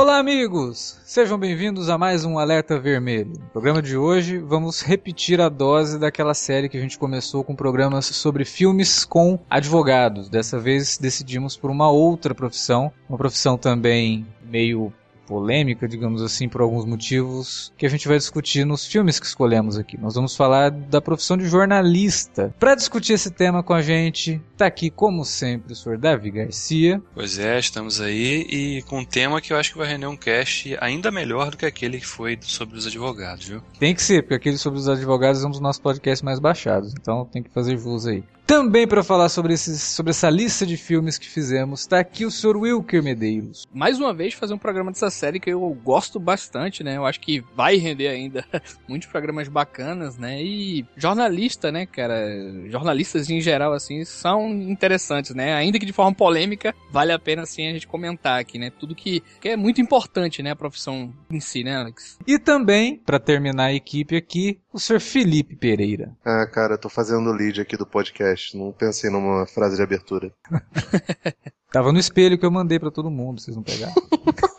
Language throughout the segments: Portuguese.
Olá, amigos! Sejam bem-vindos a mais um Alerta Vermelho. No programa de hoje, vamos repetir a dose daquela série que a gente começou com programas sobre filmes com advogados. Dessa vez, decidimos por uma outra profissão, uma profissão também meio polêmica, digamos assim, por alguns motivos que a gente vai discutir nos filmes que escolhemos aqui. Nós vamos falar da profissão de jornalista. Para discutir esse tema com a gente, tá aqui, como sempre, o senhor Davi Garcia. Pois é, estamos aí e com um tema que eu acho que vai render um cast ainda melhor do que aquele que foi sobre os advogados, viu? Tem que ser, porque aquele sobre os advogados é um dos nossos podcasts mais baixados, então tem que fazer jus aí. Também para falar sobre, esses, sobre essa lista de filmes que fizemos, tá aqui o Sr. Wilker Medeiros. Mais uma vez fazer um programa dessa série que eu gosto bastante, né? Eu acho que vai render ainda muitos programas bacanas, né? E jornalista, né, cara? Jornalistas em geral, assim, são interessantes, né? Ainda que de forma polêmica, vale a pena, assim, a gente comentar aqui, né? Tudo que, que é muito importante, né? A profissão em si, né, Alex? E também, para terminar a equipe aqui, o Sr. Felipe Pereira. Ah, cara, eu tô fazendo o lead aqui do podcast. Não pensei numa frase de abertura. Tava no espelho que eu mandei para todo mundo, vocês não pegaram.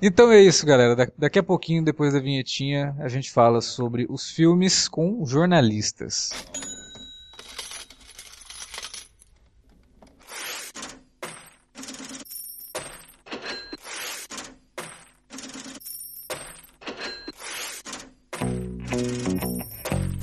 Então é isso, galera. Da daqui a pouquinho, depois da vinhetinha, a gente fala sobre os filmes com jornalistas.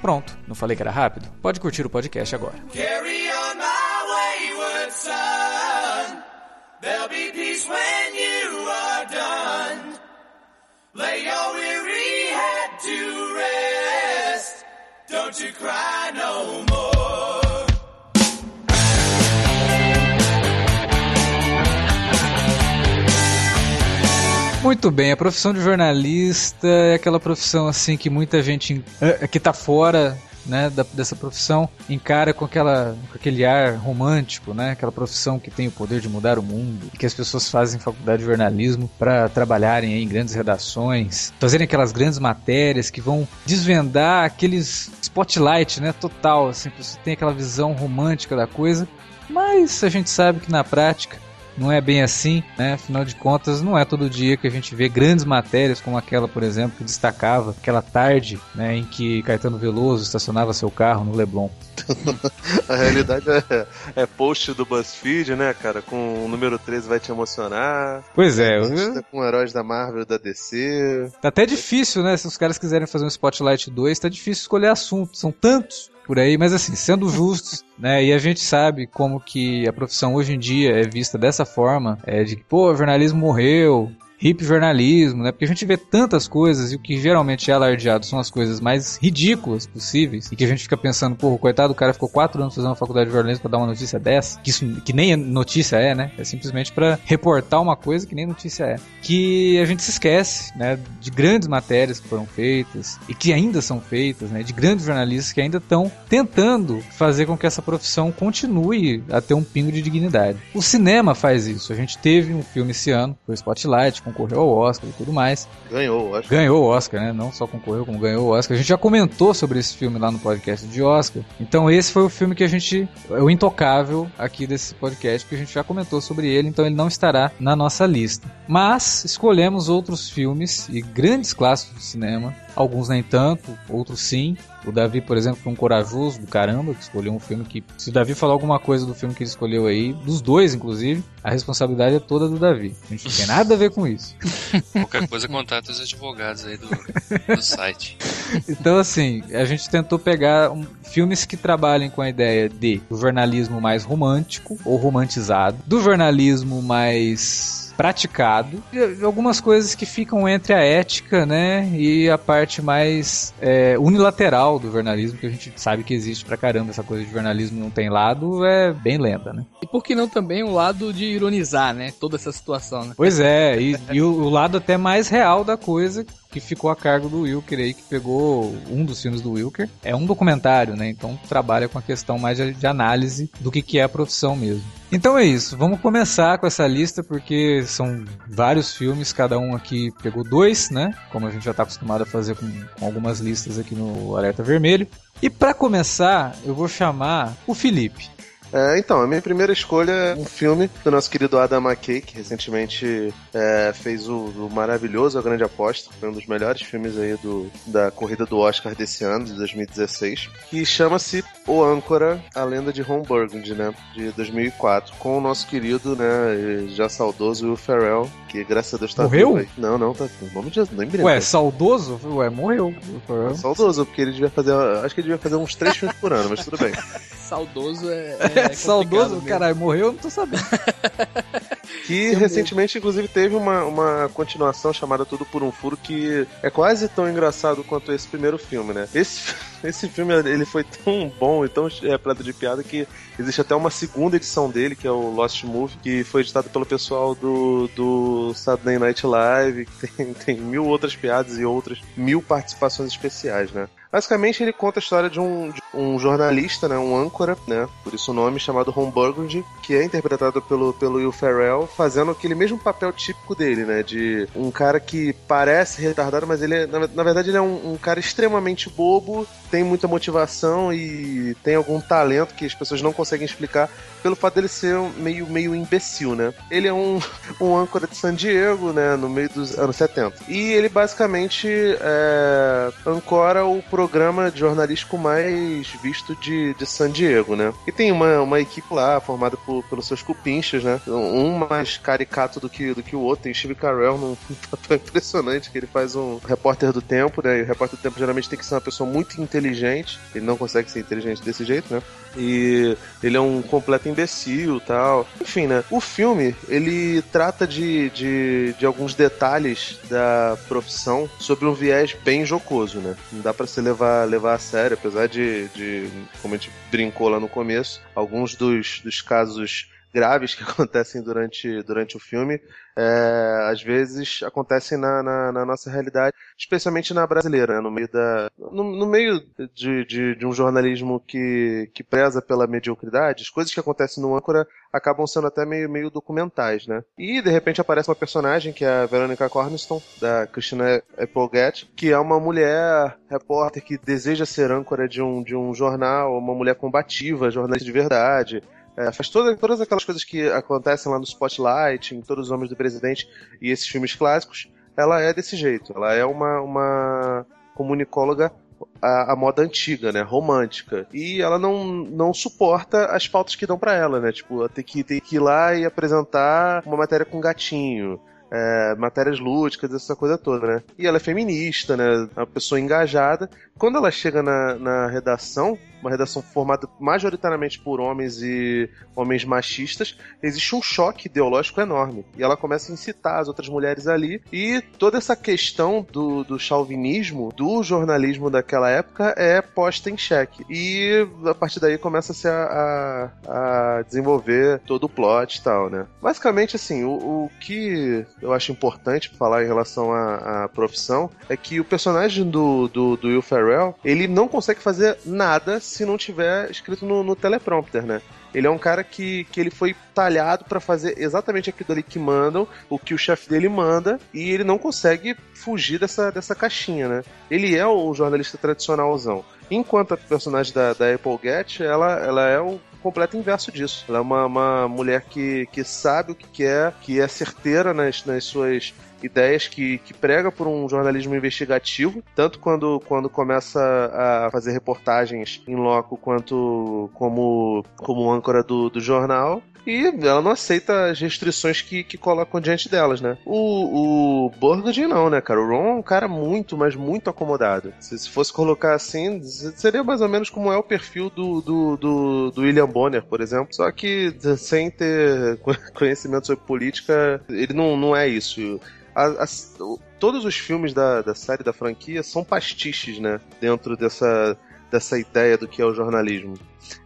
Pronto, não falei que era rápido? Pode curtir o podcast agora. Carry on my wayward son. There'll be peace when you are done. Lay your weary head to rest. Don't you cry no more. Muito bem, a profissão de jornalista é aquela profissão assim que muita gente eh, que tá fora né, da- dessa profissão encara com, aquela, com aquele ar romântico, né, aquela profissão que tem o poder de mudar o mundo, que as pessoas fazem faculdade de jornalismo para trabalharem em grandes redações, fazerem aquelas grandes matérias que vão desvendar aqueles spotlight, né, total, assim, você tem aquela visão romântica da coisa, mas a gente sabe que na prática não é bem assim, né? Afinal de contas, não é todo dia que a gente vê grandes matérias como aquela, por exemplo, que destacava aquela tarde, né, em que Caetano Veloso estacionava seu carro no Leblon. A realidade é, é post do BuzzFeed, né, cara? Com o número 13 vai te emocionar. Pois é, Tá com heróis da Marvel da DC. tá até difícil, né? Se os caras quiserem fazer um Spotlight 2, tá difícil escolher assunto, são tantos por aí, mas assim, sendo justos, né? E a gente sabe como que a profissão hoje em dia é vista dessa forma, é de que, pô, jornalismo morreu, hip jornalismo, né? Porque a gente vê tantas coisas e o que geralmente é alardeado são as coisas mais ridículas possíveis e que a gente fica pensando, pô, coitado, o cara ficou quatro anos fazendo uma faculdade de jornalismo pra dar uma notícia dessa, que isso que nem notícia é, né? É simplesmente pra reportar uma coisa que nem notícia é. Que a gente se esquece, né? De grandes matérias que foram feitas e que ainda são feitas, né? De grandes jornalistas que ainda estão tentando fazer com que essa profissão continue a ter um pingo de dignidade. O cinema faz isso. A gente teve um filme esse ano, foi Spotlight, concorreu ao Oscar e tudo mais. Ganhou, acho. Ganhou o Oscar, né? Não só concorreu, como ganhou o Oscar. A gente já comentou sobre esse filme lá no podcast de Oscar. Então esse foi o filme que a gente. É o intocável aqui desse podcast, que a gente já comentou sobre ele, então ele não estará na nossa lista. Mas escolhemos outros filmes e grandes clássicos do cinema. Alguns nem tanto, outros sim. O Davi, por exemplo, foi um corajoso do caramba, que escolheu um filme que. Se o Davi falar alguma coisa do filme que ele escolheu aí, dos dois, inclusive, a responsabilidade é toda do Davi. A gente não tem nada a ver com isso. Qualquer coisa, contata os advogados aí do, do site. Então, assim, a gente tentou pegar um- filmes que trabalhem com a ideia de do jornalismo mais romântico ou romantizado, do jornalismo mais mais praticado. E algumas coisas que ficam entre a ética, né, e a parte mais é, unilateral do jornalismo, que a gente sabe que existe pra caramba. Essa coisa de jornalismo não tem lado, é bem lenda, né? E por que não também o lado de ironizar, né? Toda essa situação, né? Pois é, e, e o, o lado até mais real da coisa, que ficou a cargo do Wilker aí, que pegou um dos filmes do Wilker. É um documentário, né? Então trabalha com a questão mais de, análise do que, que é a profissão mesmo. Então é isso, vamos começar com essa lista porque são vários filmes, cada um aqui pegou dois, né? Como a gente já está acostumado a fazer com, com algumas listas aqui no Alerta Vermelho. E para começar, eu vou chamar o Felipe. É, então, a minha primeira escolha é um filme do nosso querido Adam McKay, que recentemente é, fez o, o maravilhoso A Grande Aposta, foi um dos melhores filmes aí do, da corrida do Oscar desse ano, de 2016, que chama-se O Âncora, a lenda de Ron Burgundy, né, de 2004, com o nosso querido, né, já saudoso Will Ferrell, que graças a Deus tá Morreu? vivo. Não, não, tá vamos de nem brincar. Ué, saudoso? Ué, morreu. É saudoso, porque ele devia fazer, acho que ele devia fazer uns três filmes por ano, mas tudo bem. Saudoso é. É, é saudoso, caralho, morreu, eu não tô sabendo. Que recentemente, inclusive, teve uma, uma continuação chamada Tudo por um Furo, que é quase tão engraçado quanto esse primeiro filme, né? Esse, esse filme ele foi tão bom e tão repleto de piada que existe até uma segunda edição dele, que é o Lost Movie, que foi editado pelo pessoal do, do Saturday Night Live, que tem, tem mil outras piadas e outras mil participações especiais, né? Basicamente, ele conta a história de um, de um jornalista, né, um âncora, né, por isso o nome, chamado Ron Burgundy, que é interpretado pelo, pelo Will Ferrell, fazendo aquele mesmo papel típico dele, né, de um cara que parece retardado, mas ele é, na, na verdade ele é um, um cara extremamente bobo, tem muita motivação e tem algum talento que as pessoas não conseguem explicar pelo fato dele ser meio, meio imbecil, né. Ele é um, um âncora de San Diego, né, no meio dos anos 70. E ele basicamente é, ancora o programa jornalístico mais visto de, de San Diego, né? E tem uma, uma equipe lá formada por, pelos seus cupinchas, né? Um mais caricato do que, do que o outro. Tem Steve Carell num papel impressionante, que ele faz um repórter do tempo, né? E o repórter do tempo geralmente tem que ser uma pessoa muito inteligente. Ele não consegue ser inteligente desse jeito, né? E ele é um completo imbecil tal. Enfim, né? O filme, ele trata de, de, de alguns detalhes da profissão sobre um viés bem jocoso, né? Não dá pra se levar, levar a sério, apesar de, de, como a gente brincou lá no começo, alguns dos, dos casos graves que acontecem durante, durante o filme, é, às vezes acontecem na, na, na nossa realidade, especialmente na brasileira, né? no meio da, no, no meio de, de, de, um jornalismo que, que preza pela mediocridade, as coisas que acontecem no âncora acabam sendo até meio, meio documentais, né? E de repente aparece uma personagem que é a Veronica Corniston, da Christina Applegate, que é uma mulher repórter que deseja ser âncora de um, de um jornal, uma mulher combativa, jornalista de verdade, é, faz toda, todas aquelas coisas que acontecem lá no Spotlight, em Todos os Homens do Presidente e esses filmes clássicos. Ela é desse jeito. Ela é uma, uma comunicóloga a, moda antiga, né? Romântica. E ela não, não suporta as pautas que dão para ela, né? Tipo, tem que, tem que ir lá e apresentar uma matéria com gatinho. É, matérias lúdicas, essa coisa toda, né? E ela é feminista, né? Uma pessoa engajada. Quando ela chega na, na redação, uma redação formada majoritariamente por homens e homens machistas, existe um choque ideológico enorme. E ela começa a incitar as outras mulheres ali. E toda essa questão do, do chauvinismo, do jornalismo daquela época, é posta em xeque. E a partir daí começa-se a, a, a, desenvolver todo o plot e tal, né? Basicamente, assim, o, o que eu acho importante falar em relação à, à profissão é que o personagem do, do, do Will Ferrell, ele não consegue fazer nada se não tiver escrito no, no teleprompter, né? Ele é um cara que, que ele foi talhado para fazer exatamente aquilo ali que mandam, o que o chefe dele manda, e ele não consegue fugir dessa, dessa caixinha, né? Ele é o jornalista tradicionalzão. Enquanto a personagem da, da Applegate, ela, ela é o completo inverso disso. Ela é uma, uma mulher que, que sabe o que quer, que é certeira nas, nas suas ideias que, que prega por um jornalismo investigativo, tanto quando, quando começa a fazer reportagens em loco, quanto como, como âncora do, do jornal. e ela não aceita as restrições que, que colocam diante delas, né? O, o Burgundy não, né, cara? O Ron é um cara muito, mas muito acomodado. Se, se fosse colocar assim, seria mais ou menos como é o perfil do, do, do, do William Bonner, por exemplo. Só que sem ter conhecimento sobre política, ele não, não é isso. A- o- todos os filmes da, da série, da franquia, são pastiches, né? Dentro dessa, dessa ideia do que é o jornalismo.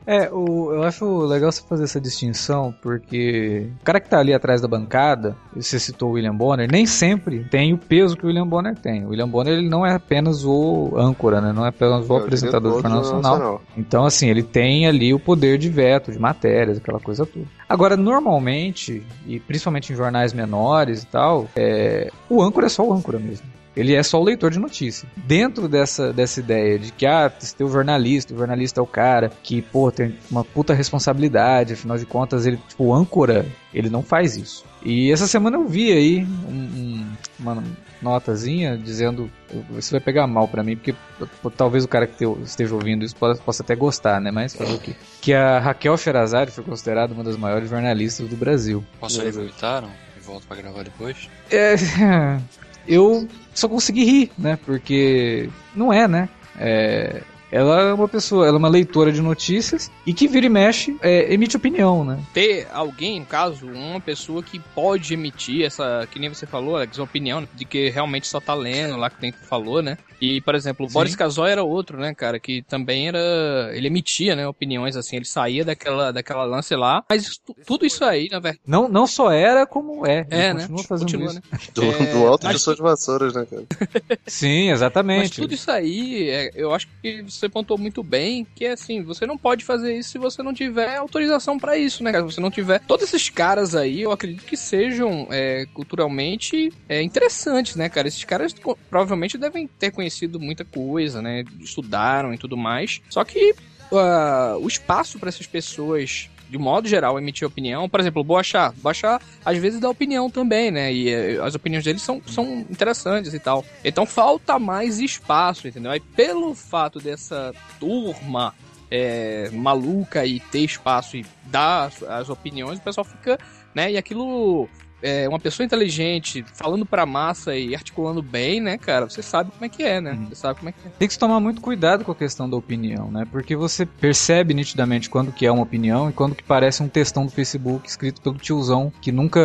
É, o, eu acho legal você fazer essa distinção, porque o cara que tá ali atrás da bancada, você citou o William Bonner, nem sempre tem o peso que o William Bonner tem. O William Bonner ele não é apenas o âncora, né? Não é apenas o É apresentador do Jornal Nacional. Então, assim, ele tem ali o poder de veto, de matérias, aquela coisa toda. Agora, normalmente, e principalmente em jornais menores e tal, é, o âncora é só o âncora mesmo. Ele é só o leitor de notícia. Dentro dessa, dessa ideia de que, ah, você tem o jornalista, o jornalista é o cara que, pô, tem uma puta responsabilidade, afinal de contas, ele, tipo, âncora, ele não faz isso. E essa semana eu vi aí um- um- uma notazinha dizendo, isso vai pegar mal pra mim, porque pô, talvez o cara que te- esteja ouvindo isso possa, possa até gostar, né? Mas fazer o quê? Que a Raquel Sherazade foi considerada uma das maiores jornalistas do Brasil. Posso e volto pra gravar depois? É, eu só consegui rir, né? Porque não é, né? É, ela é uma pessoa, ela é uma leitora de notícias e que vira e mexe, é, emite opinião, né? Ter alguém, no caso, uma pessoa que pode emitir essa, que nem você falou, Alex, opinião de que realmente só tá lendo lá que tem que falou, né? E, por exemplo, o Sim. Boris Casoy era outro, né, cara, que também era, ele emitia, né, opiniões assim, ele saía daquela daquela lance lá, mas tudo isso aí, na verdade, Não, não só era como é. é, ele né? continua fazendo Continua, isso. né? Do, É, do alto mas de suas vassouras, né, cara? Sim, Mas exatamente. tudo isso aí, é, eu acho que você pontuou muito bem, que é assim, você não pode fazer isso se você não tiver autorização pra isso, né, cara? Se você não tiver... Todos esses caras aí, eu acredito que sejam é, culturalmente é, interessantes, né, cara? Esses caras provavelmente devem ter conhecido muita coisa, né? Estudaram e tudo mais. Só que ah, o espaço pra essas pessoas... De modo geral, emitir opinião. Por exemplo, o Boachá. Boachá, às vezes, dá opinião também, né? E eh, as opiniões dele são, são interessantes e tal. Então falta mais espaço, entendeu? Aí pelo fato dessa turma é, maluca e ter espaço e dar as, as opiniões, o pessoal fica, né? E aquilo é uma pessoa inteligente falando pra massa e articulando bem, né, cara? Você sabe como é que é, né? Uhum. Você sabe como é que é. Tem que se tomar muito cuidado com a questão da opinião, né? Porque você percebe nitidamente quando que é uma opinião e quando que parece um textão do Facebook escrito pelo tiozão que nunca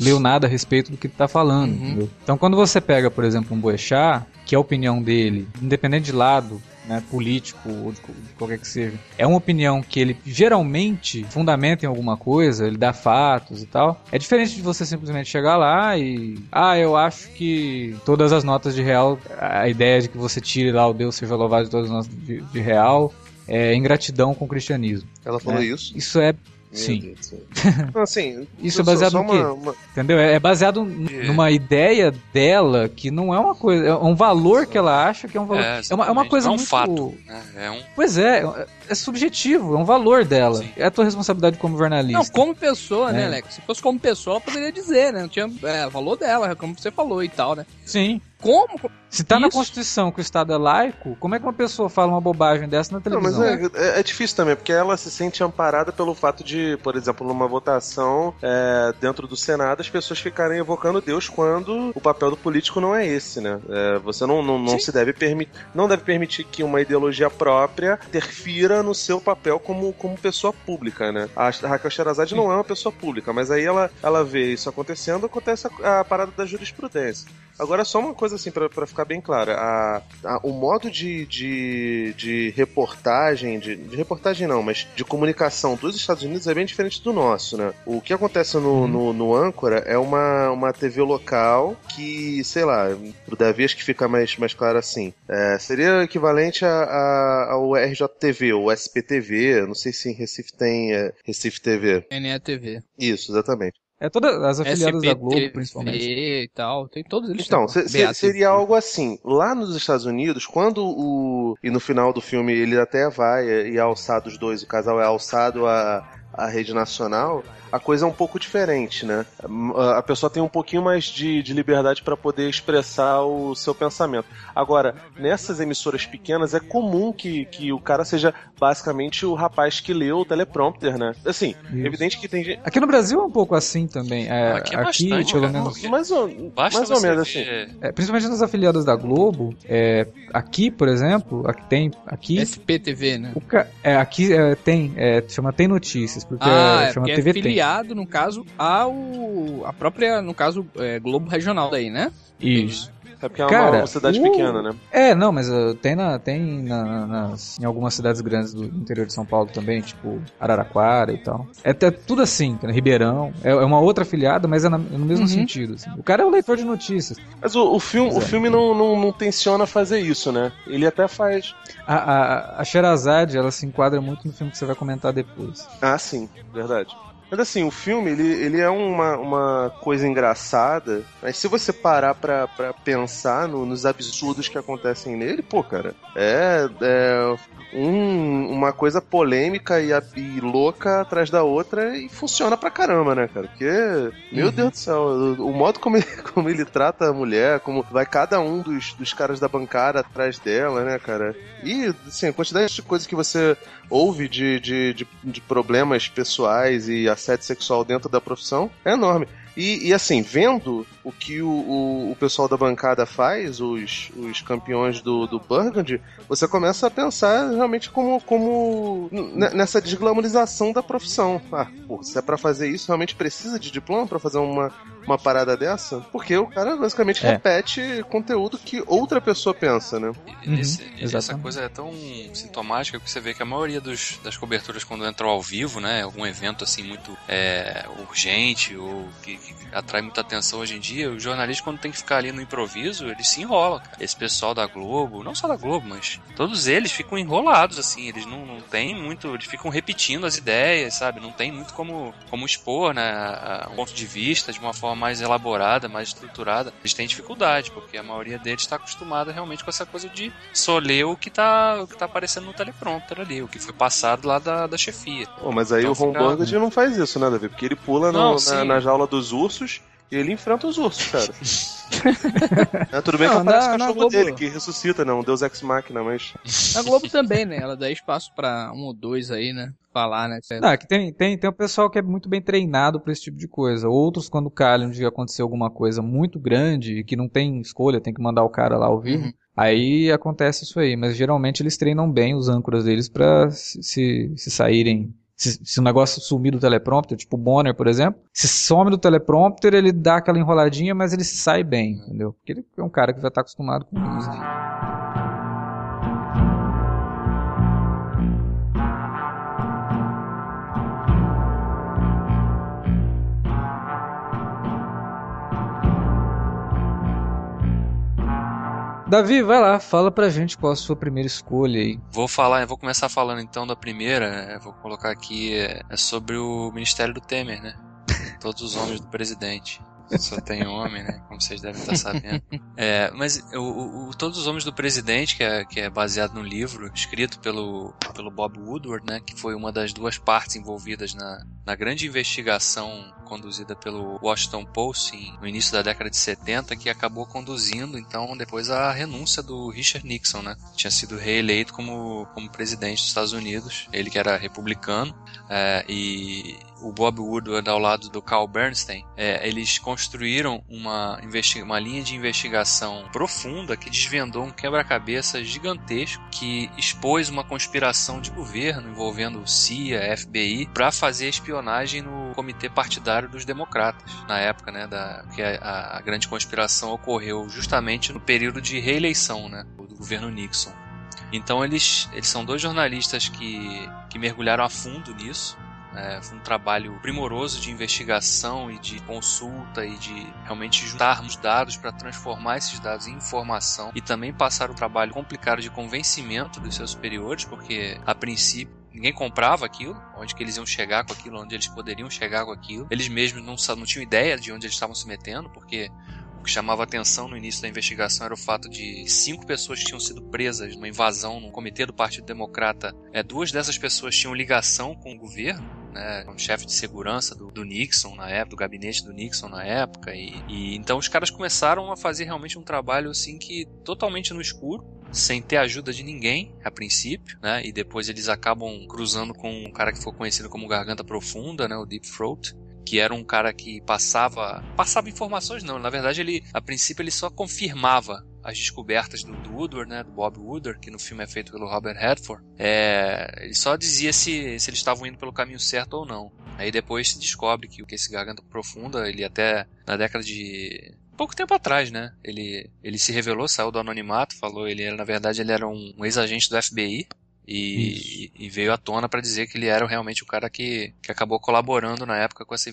leu nada a respeito do que tá falando, Uhum. entendeu? Então quando você pega, por exemplo, um Boechat, que é a opinião dele, independente de lado, né, político ou de, qualquer que seja, é uma opinião que ele geralmente fundamenta em alguma coisa, ele dá fatos e tal. É diferente de você simplesmente chegar lá e. Ah, eu acho que todas as notas de real, a ideia de que você tire lá o Deus seja louvado de todas as notas de, de real, é ingratidão com o cristianismo. Ela falou É. isso? Isso é. Meu Sim. Deus do céu. Não, assim, Isso é baseado no quê? uma- uma- Entendeu? É é baseado n- numa ideia dela que não é uma coisa. É um valor que ela acha que é um valor. É, uma, é uma coisa Não é um muito. fato. né? É um. Pois é, é- é subjetivo, é um valor dela. Sim. É a tua responsabilidade como jornalista. Não, como pessoa, né, É. Alex? Se fosse como pessoa, ela poderia dizer, né? Não tinha é, valor dela, como você falou e tal, né? Sim. Como? Se tá na Isso. Constituição que o Estado é laico, como é que uma pessoa fala uma bobagem dessa na Não, mas televisão? é, é- é difícil também, porque ela se sente amparada pelo fato de, por exemplo, numa votação é, dentro do Senado, as pessoas ficarem evocando Deus quando o papel do político não é esse, né? É, você não, não, não se deve permitir, não deve permitir que uma ideologia própria interfira no seu papel como, como pessoa pública, né? A Raquel Sherazade não é uma pessoa pública, mas aí ela, ela vê isso acontecendo, acontece a, a parada da jurisprudência. Agora, só uma coisa assim, pra pra ficar bem clara: a, a- o modo de, de, de reportagem, de, de reportagem não, mas de comunicação dos Estados Unidos é bem diferente do nosso, né? O que acontece no, no, no Âncora é uma, uma TV local que, sei lá, pro Davi acho que fica mais, mais claro assim. É, seria equivalente a, a- ao RJTV ou SPTV, não sei se em Recife tem é, Recife TV. NETV. Isso, exatamente. É todas as afiliadas da Globo, principalmente. e tal, tem todos eles. Então, se- pô. se- seria algo assim. Lá nos Estados Unidos, quando o. E no final do filme ele até vai e é alçado os dois, o casal é alçado a, a rede nacional, a coisa é um pouco diferente, né? A- pessoa tem um pouquinho mais de, de liberdade para poder expressar o seu pensamento. Agora, nessas emissoras pequenas, é comum que, que o cara seja basicamente o rapaz que leu o teleprompter, né? Assim, Isso. evidente que tem gente. Aqui no Brasil é um pouco assim também. É, Aqui aqui, é bastante, pelo cara. menos. Mais ou, Basta mais ou menos assim. é, principalmente nas afiliadas da Globo, é, aqui, por exemplo, aqui tem. Aqui, SPTV, né? o é, aqui é, tem. É, chama Tem Notícias, porque Ah, é chama porque é TV Tem. Filiado, no caso, ao a própria, no caso, é, Globo Regional daí, né? Isso. É porque é uma, Cara, uma cidade o- pequena, né? É, não, mas uh, tem, na, tem na- nas, em algumas cidades grandes do interior de São Paulo também, tipo Araraquara e tal. É, até tudo assim, né, Ribeirão. É, é uma outra afiliada, mas é, na- é no mesmo Uhum. sentido. assim. O cara é o leitor de notícias. Mas o, o filme, o é. filme não, não, não tenciona fazer isso, né? Ele até faz. A, a, a Sherazade, ela se enquadra muito no filme que você vai comentar depois. Ah, sim, verdade. Mas assim, o filme, ele, ele é uma, uma coisa engraçada, mas se você parar pra, pra pensar no- nos absurdos que acontecem nele, pô, cara, é, é um- uma coisa polêmica e, e louca atrás da outra e funciona pra caramba, né, cara? Porque, meu Uhum. Deus do céu, o, o modo como ele, como ele trata a mulher, como vai cada um dos, dos caras da bancada atrás dela, né, cara? E, assim, a quantidade de coisas que você ouve de, de, de, de problemas pessoais e assédio sexual dentro da profissão é enorme. E, e, assim, vendo o que o, o, o pessoal da bancada faz, os, os campeões do, do Burgundy, você começa a pensar realmente como, como nessa desglamorização da profissão. Ah, pô, se é pra fazer isso, realmente precisa de diploma pra fazer uma, uma parada dessa? Porque o cara basicamente É. repete conteúdo que outra pessoa pensa, né? Uhum, essa coisa é tão sintomática que você vê que a maioria dos, das coberturas quando entram ao vivo, né, algum evento assim muito é, urgente ou que, que atrai muita atenção hoje em dia, os jornalistas quando tem que ficar ali no improviso, eles se enrolam, cara. Esse pessoal da Globo, não só da Globo, mas todos eles ficam enrolados assim, eles não, não tem muito, eles ficam repetindo as ideias, sabe? Não tem muito como, como expor, né, um ponto de vista de uma forma mais elaborada, mais estruturada. Eles têm dificuldade, porque a maioria deles está acostumada realmente com essa coisa de só ler o que tá, que tá aparecendo no teleprompter ali, o que foi passado lá da, da chefia. Pô, mas aí Então o Ron fica- Burgundy não faz isso, né, Davi? Porque ele pula no- Não, na, na jaula dos ursos ele enfrenta os ursos, cara. É, tudo bem que Não, aparece na- o na cachorro Globo- dele, que ressuscita, né? Um deus ex-máquina, mas... A Globo também, né? Ela dá espaço pra um ou dois aí, né? Falar, né? Ah, que tem, tem, tem um pessoal que é muito bem treinado pra esse tipo de coisa. Outros, quando calham de acontecer alguma coisa muito grande e que não tem escolha, tem que mandar o cara lá ao vivo. Uhum. Aí acontece isso aí, mas geralmente eles treinam bem os âncoras deles pra se, se, se saírem. Se, se o negócio sumir do teleprompter, tipo o Bonner, por exemplo, se some do teleprompter, ele dá aquela enroladinha, mas ele sai bem, entendeu? Porque ele é um cara que já tá acostumado com isso. Davi, vai lá, fala pra gente qual a sua primeira escolha aí. Vou falar, vou começar falando então da primeira, é, vou colocar aqui é, é sobre o Ministério do Temer, né? Todos os homens do presidente. Só tem homem, né? Como vocês devem estar sabendo. É, mas o, o- o Todos os Homens do Presidente, que é, que é baseado no livro, escrito pelo, pelo Bob Woodward, né? Que foi uma das duas partes envolvidas na, na grande investigação conduzida pelo Washington Post em- no início da década de 70, que acabou conduzindo, então, depois a renúncia do Richard Nixon, né? Tinha sido reeleito como, como presidente dos Estados Unidos, ele que era republicano, é, e o Bob Woodward ao lado do Carl Bernstein, é, eles construíram uma, uma linha de investigação profunda que desvendou um quebra-cabeça gigantesco que expôs uma conspiração de governo envolvendo CIA, FBI, para fazer espionagem no comitê partidário dos democratas na época, né, da que a, a grande conspiração ocorreu justamente no período de reeleição, né, do governo Nixon. Então eles, eles são dois jornalistas que, que mergulharam a fundo nisso. É, foi um trabalho primoroso de investigação e de consulta e de realmente juntarmos dados para transformar esses dados em informação e também passar o trabalho complicado de convencimento dos seus superiores, porque a princípio ninguém comprava aquilo, onde que eles iam chegar com aquilo, onde eles poderiam chegar com aquilo. Eles mesmos não, não tinham ideia de onde eles estavam se metendo, porque O que chamava atenção no início da investigação era o fato de cinco pessoas que tinham sido presas numa invasão no comitê do Partido Democrata. É, duas dessas pessoas tinham ligação com o governo, né, como chefe de segurança do, do, Nixon na época, do gabinete do Nixon na época, e, e, então os caras começaram a fazer realmente um trabalho assim que totalmente no escuro, sem ter ajuda de ninguém a princípio, né, e depois eles acabam cruzando com um cara que foi conhecido como Garganta Profunda, né, o Deep Throat, que era um cara que passava passava informações não. Na verdade ele a princípio ele só confirmava as descobertas do, do Woodward, né, do Bob Woodward, que no filme é feito pelo Robert Redford, é, ele só dizia se, se eles estavam indo pelo caminho certo ou não. Aí depois se descobre que, que esse Garganta Profunda, ele até na década de pouco tempo atrás, né? Ele, ele se revelou, saiu do anonimato, falou, ele era, na verdade, ele era um, um ex-agente do FBI, e, e, veio à tona para dizer que ele era realmente o cara que, que acabou colaborando na época com essa,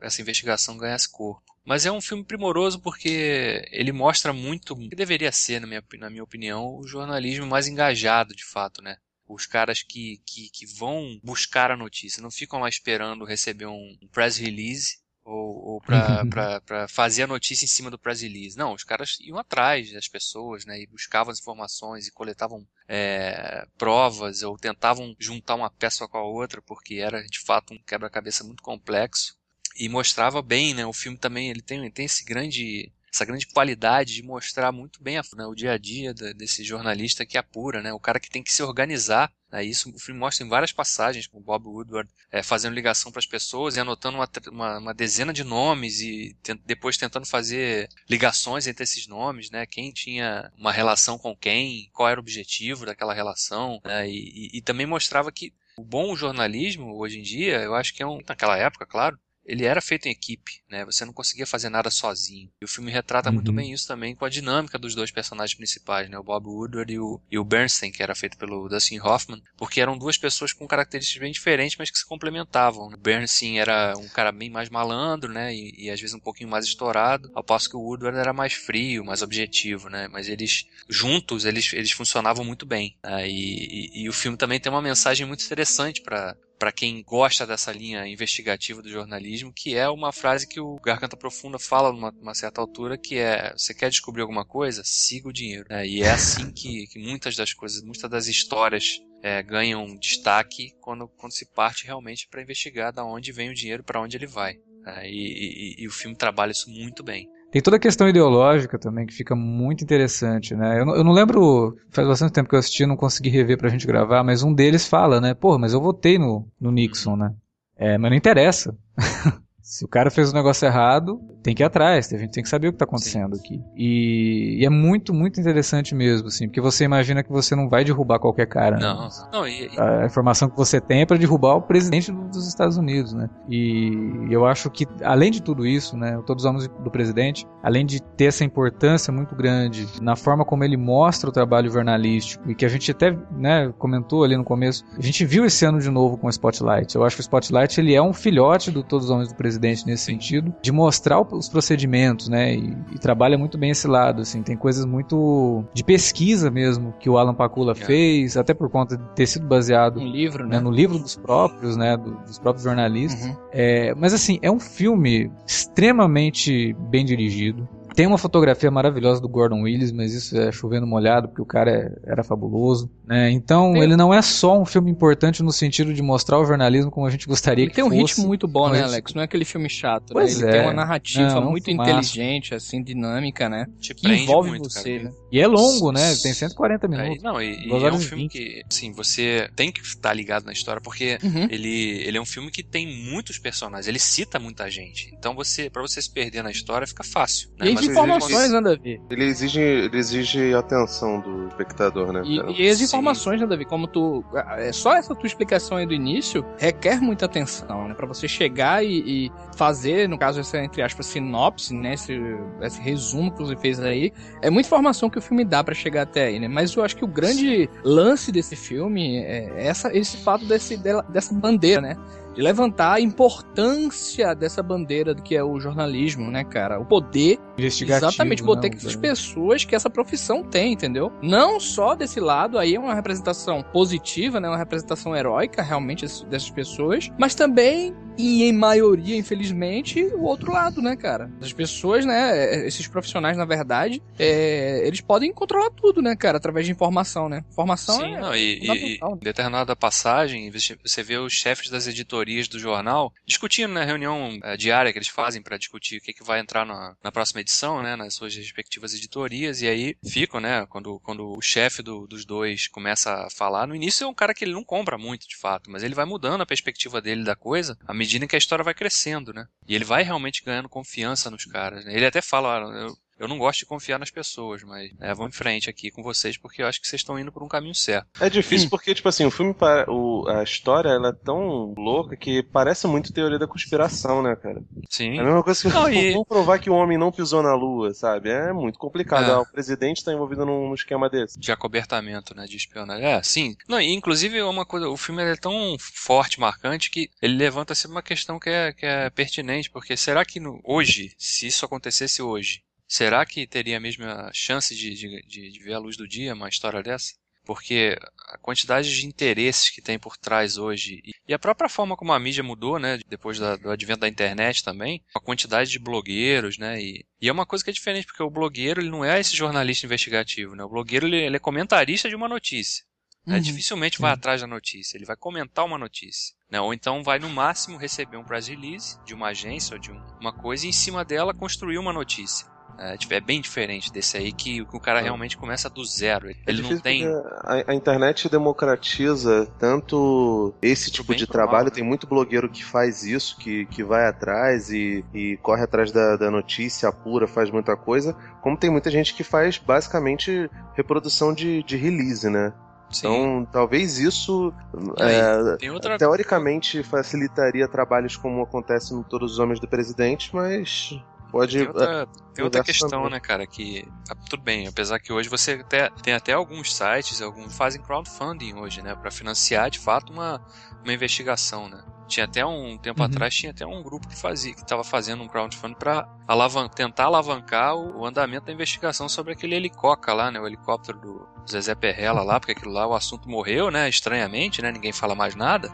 essa investigação ganhasse corpo. Mas é um filme primoroso porque ele mostra muito o que deveria ser, na minha, na minha opinião, o jornalismo mais engajado de fato, né? Os caras que, que, que vão buscar a notícia, não ficam lá esperando receber um press release ou, ou para fazer a notícia em cima do release. Não, os caras iam atrás das pessoas, né, e buscavam as informações e coletavam é, provas ou tentavam juntar uma peça com a outra, porque era de fato um quebra-cabeça muito complexo e mostrava bem, né? O filme também ele tem, ele tem esse grande essa grande qualidade de mostrar muito bem né, o dia a dia desse jornalista que apura, né? O cara que tem que se organizar. Né, isso o filme mostra em várias passagens, com o Bob Woodward é, fazendo ligação para as pessoas e anotando uma, uma, uma, dezena de nomes e tent, depois tentando fazer ligações entre esses nomes, né? Quem tinha uma relação com quem, qual era o objetivo daquela relação, né, e, e, e também mostrava que o bom jornalismo hoje em dia, eu acho que é um, naquela época, claro, ele era feito em equipe, né? Você não conseguia fazer nada sozinho. E o filme retrata uhum. muito bem isso também com a dinâmica dos dois personagens principais, né? O Bob Woodward e o, e o Bernstein, que era feito pelo Dustin Hoffman, porque eram duas pessoas com características bem diferentes, mas que se complementavam. O Bernstein era um cara bem mais malandro, né? E, e às vezes um pouquinho mais estourado, ao passo que o Woodward era mais frio, mais objetivo, né? Mas eles, juntos, eles, eles funcionavam muito bem. Né? E, e, e o filme também tem uma mensagem muito interessante para para quem gosta dessa linha investigativa do jornalismo, que é uma frase que o Garganta Profunda fala numa, certa altura, que é: você quer descobrir alguma coisa? Siga o dinheiro. É, e é assim que, que muitas das coisas, muitas das histórias é, ganham destaque quando, quando se parte realmente para investigar da onde vem o dinheiro, para onde ele vai. É, e, e, e o filme trabalha isso muito bem. Tem toda a questão ideológica também que fica muito interessante, né? Eu não, eu não, lembro, faz bastante tempo que eu assisti, não consegui rever pra gente gravar, mas um deles fala, né? Porra, mas eu votei no, no Nixon, né? É, mas não interessa. Se o cara fez o negócio errado, tem que ir atrás, a gente tem que saber o que está acontecendo Sim. aqui. E, e, é muito, muito interessante mesmo, assim, porque você imagina que você não vai derrubar qualquer cara. Né? Não, né? não e, e... A informação que você tem é para derrubar o presidente dos Estados Unidos, né? E eu acho que, além de tudo isso, né, todos os homens do presidente, além de ter essa importância muito grande na forma como ele mostra o trabalho jornalístico, e que a gente até, né, comentou ali no começo, a gente viu esse ano de novo com o Spotlight. Eu acho que o Spotlight ele é um filhote do Todos os Homens do Presidente presidente nesse sentido, de mostrar os procedimentos, né? E, e, trabalha muito bem esse lado, assim. Tem coisas muito de pesquisa mesmo que o Alan Pakula é. fez, até por conta de ter sido baseado um livro, né? né? no livro dos próprios, né? Do, dos próprios jornalistas. Uhum. É, mas assim, é um filme extremamente bem dirigido. Tem uma fotografia maravilhosa do Gordon Willis, mas isso é chovendo molhado, porque o cara é, era fabuloso. Né? Então, tem... ele não é só um filme importante no sentido de mostrar o jornalismo como a gente gostaria ele que fosse. Tem um ritmo muito bom, né, Alex? Não é aquele filme chato, né? Ele é. tem uma narrativa não, muito inteligente, assim, dinâmica, né? Te que envolve muito, você, cara. né? E é longo, né? Tem 140 minutos. É, não, e, e é um filme 20. que, assim, você tem que estar ligado na história, porque uhum. ele, ele é um filme que tem muitos personagens, ele cita muita gente. Então, você, para você se perder na história, fica fácil. Né? E Mas informações, né, Davi? Ele exige, ele exige atenção do espectador, né? E, e as informações, né, Davi? Como tu. É, só essa tua explicação aí do início requer muita atenção, né? Pra você chegar e, e fazer, no caso, essa, entre aspas, sinopse, né? Esse, esse resumo que você fez aí. É muita informação que o filme dá para chegar até aí, né? Mas eu acho que o grande lance desse filme é essa, esse fato desse, dessa bandeira, né? De levantar a importância dessa bandeira que é o jornalismo, né, cara? O poder Investigativo. Exatamente, botar né, que essas o- pessoas que essa profissão tem, entendeu? Não só desse lado, aí é uma representação positiva, né? Uma representação heróica, realmente, dessas pessoas, mas também, e em maioria, infelizmente, o outro lado, né, cara? As pessoas, né? Esses profissionais, na verdade, é, eles podem controlar tudo, né, cara? Através de informação, né? Informação Sim, é. não, e, e- e fundamental. em determinada passagem, você vê os chefes das editorias do jornal discutindo na reunião eh, diária que eles fazem para discutir o que, que vai entrar na, na próxima edição, né, nas suas respectivas editorias, e aí ficam, né, quando, quando o chefe do- dos dois começa a falar, no início é um cara que ele não compra muito, de fato, mas ele vai mudando a perspectiva dele da coisa à medida que a história vai crescendo, né, e ele vai realmente ganhando confiança nos caras, né? ele até fala, "Ah, eu, eu não gosto de confiar nas pessoas, mas é, vamos em frente aqui com vocês porque eu acho que vocês estão indo por um caminho certo. É difícil porque, tipo assim, o filme, pa- o, a história, ela é tão louca que parece muito teoria da conspiração, né, cara? Sim. É a mesma coisa que Não, e- vamos provar que o homem não pisou na lua, sabe? É muito complicado. É. Ah, o presidente tá envolvido num, num esquema desse. de acobertamento, né, de espionagem. É, sim. Não, e inclusive é uma coisa, o filme é tão forte, marcante que ele levanta sempre uma questão que é, que é pertinente, porque será que no- hoje, se isso acontecesse hoje, será que teria a mesma chance de, de, de- ver a luz do dia uma história dessa? Porque a quantidade de interesses que tem por trás hoje e- e a própria forma como a mídia mudou, né, depois da- do advento da internet também, a quantidade de blogueiros, né, e, e é uma coisa que é diferente, porque o blogueiro ele não é esse jornalista investigativo, né, o blogueiro ele, ele é comentarista de uma notícia. né, Uhum. Dificilmente vai atrás da notícia, ele vai comentar uma notícia. Né, ou então vai no máximo receber um press release de uma agência ou de um- uma coisa e em cima dela construir uma notícia. É, tipo, é bem diferente desse aí que, que o cara Ah. realmente começa do zero. Ele, ele não tem. A, a internet democratiza tanto esse tipo de mal, trabalho. né? Tem muito blogueiro que faz isso, que, que vai atrás e, e corre atrás da, da notícia, apura, faz muita coisa. Como tem muita gente que faz basicamente reprodução de, de release, né? Sim. Então, talvez isso Aí, é, outra teoricamente facilitaria trabalhos como acontece em Todos os Homens do Presidente, mas pode. Tem outra, tem outra questão, também. né, cara, que ah, tudo bem, apesar que hoje você até, tem até alguns sites, alguns fazem crowdfunding hoje, né, para financiar de fato uma, uma investigação, né. Tinha até um tempo Uhum. atrás tinha até um grupo que fazia que estava fazendo um crowdfunding para alavan tentar alavancar o, o andamento da investigação sobre aquele helicóptero lá, né, o helicóptero do Zezé Perrella lá, porque aquilo lá o assunto morreu, né, estranhamente, né, ninguém fala mais nada.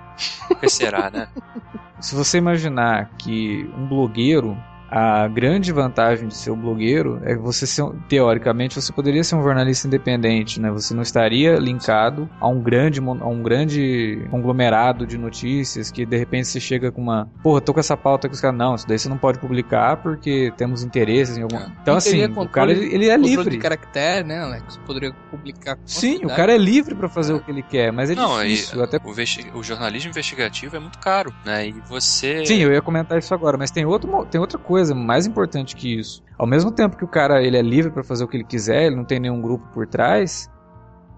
Por que será, né? Se você imaginar que um blogueiro, a grande vantagem de ser um blogueiro é que você, ser, teoricamente, você poderia ser um jornalista independente, né? Você não estaria linkado a um grande, a um grande conglomerado de notícias que de repente você chega com uma, porra, tô com essa pauta que os caras, não, isso daí você não pode publicar porque temos interesses em algum. É. Então assim, teria o controle- cara ele, ele é Controle livre. de caractere, né, Alex? Poderia publicar. com Sim, o cara é livre pra fazer o que ele quer, mas é Não, difícil. Até O, o jornalismo investigativo é muito caro, né, e você... Sim, eu ia comentar isso agora, mas tem, outro, tem outra coisa mais importante que isso. Ao mesmo tempo que o cara ele é livre pra fazer o que ele quiser, ele não tem nenhum grupo por trás,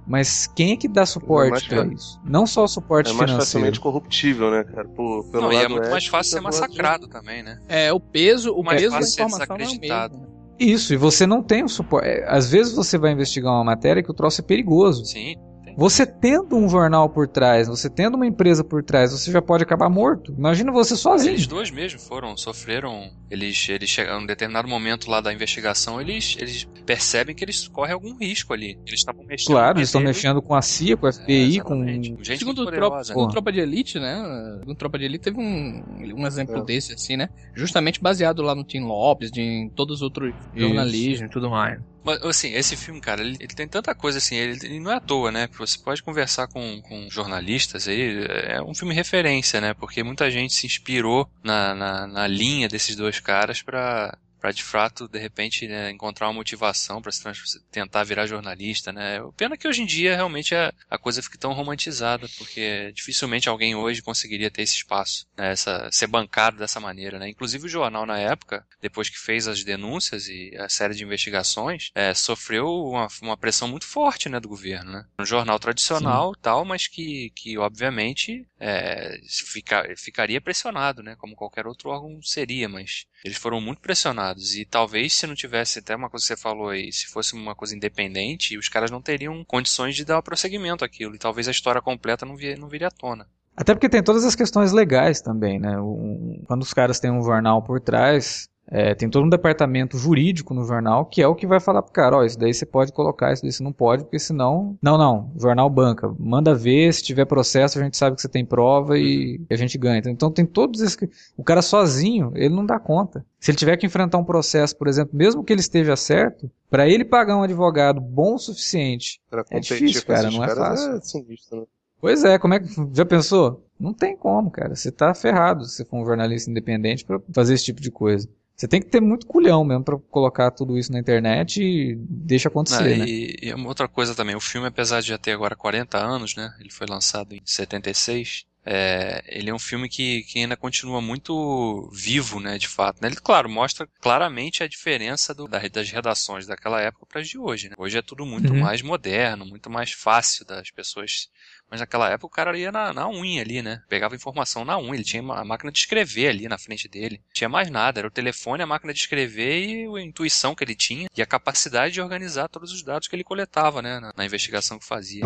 mas quem é que dá É suporte pra fa- isso? Não só o suporte É mais financeiro. facilmente corruptível, né, cara? Por, pelo Não, e lado é muito mais fácil ser lado de- massacrado também, né? É, o peso, o Mais peso da fácil ser informação é o desacreditado. mesmo. né? Isso, e você não tem o suporte. é, Às vezes você vai investigar uma matéria que o troço é perigoso. Sim. Você tendo um jornal por trás, você tendo uma empresa por trás, você já pode acabar morto. Imagina você sozinho. Eles dois mesmo foram, sofreram. Eles, eles chegam, em um determinado momento lá da investigação, eles, eles percebem que eles correm algum risco ali. Eles estavam mexendo. Claro, com eles estão meixendo com a CIA, com a É, FBI, com. exatamente. gente Segundo tropa, poderosa. segundo. Tropa de Elite, né? Segundo Tropa de Elite teve um, um exemplo É. desse, assim, né? Justamente baseado lá no Tim Lopes, de, em todos os outros jornalismo e tudo mais. Mas, assim, esse filme, cara, ele, ele tem tanta coisa assim, ele, ele não é à toa, né? Você pode conversar com, com jornalistas aí, é um filme referência, né? Porque muita gente se inspirou na, na, na linha desses dois caras pra, pra de fato, de repente, né, encontrar uma motivação trans- tentar virar jornalista, né? Pena que hoje em dia realmente a, a coisa fica tão romantizada, porque dificilmente alguém hoje conseguiria ter esse espaço, né? Essa, ser bancado dessa maneira, né? Inclusive o jornal na época, depois que fez as denúncias e a série de investigações, é, sofreu uma, uma pressão muito forte, né, do governo, né? Um jornal tradicional tal, mas que, que obviamente é, fica, ficaria pressionado, né? Como qualquer outro órgão seria, mas eles foram muito pressionados e talvez se não tivesse até uma coisa que você falou aí, se fosse uma coisa independente, os caras não teriam condições de dar prosseguimento àquilo e talvez a história completa não, vir, não viria à tona. Até porque tem todas as questões legais também, né? O- quando os caras têm um jornal por trás, é, tem todo um departamento jurídico no jornal que é o que vai falar pro cara, ó, isso daí você pode colocar, isso daí você não pode, porque senão. Não, não, jornal banca. Manda ver, se tiver processo, a gente sabe que você tem prova e a gente ganha. Então tem todos esses. O cara sozinho, ele não dá conta. Se ele tiver que enfrentar um processo, por exemplo, mesmo que ele esteja certo, para ele pagar um advogado bom o suficiente Pra É difícil, cara, não é caras fácil. É sinistro, né? Pois é, como é que. Já pensou? Não tem como, cara. Você tá ferrado se você for um jornalista independente pra fazer esse tipo de coisa. Você tem que ter muito culhão mesmo pra colocar tudo isso na internet e deixa acontecer, Ah, né? e, e uma outra coisa também, o filme, apesar de já ter agora 40 anos, né? Ele foi lançado em 76. É, ele é um filme que, que ainda continua muito vivo, né, de fato. né? Ele, claro, mostra claramente a diferença do- da- das redações daquela época para as de hoje. Né? Hoje é tudo muito Uhum. mais moderno, muito mais fácil das pessoas. Mas naquela época o cara ia na, na unha ali, né? Pegava informação na unha, ele tinha a máquina de escrever ali na frente dele. Não tinha mais nada, era o telefone, a máquina de escrever e a intuição que ele tinha e a capacidade de organizar todos os dados que ele coletava, né, na, na investigação que fazia.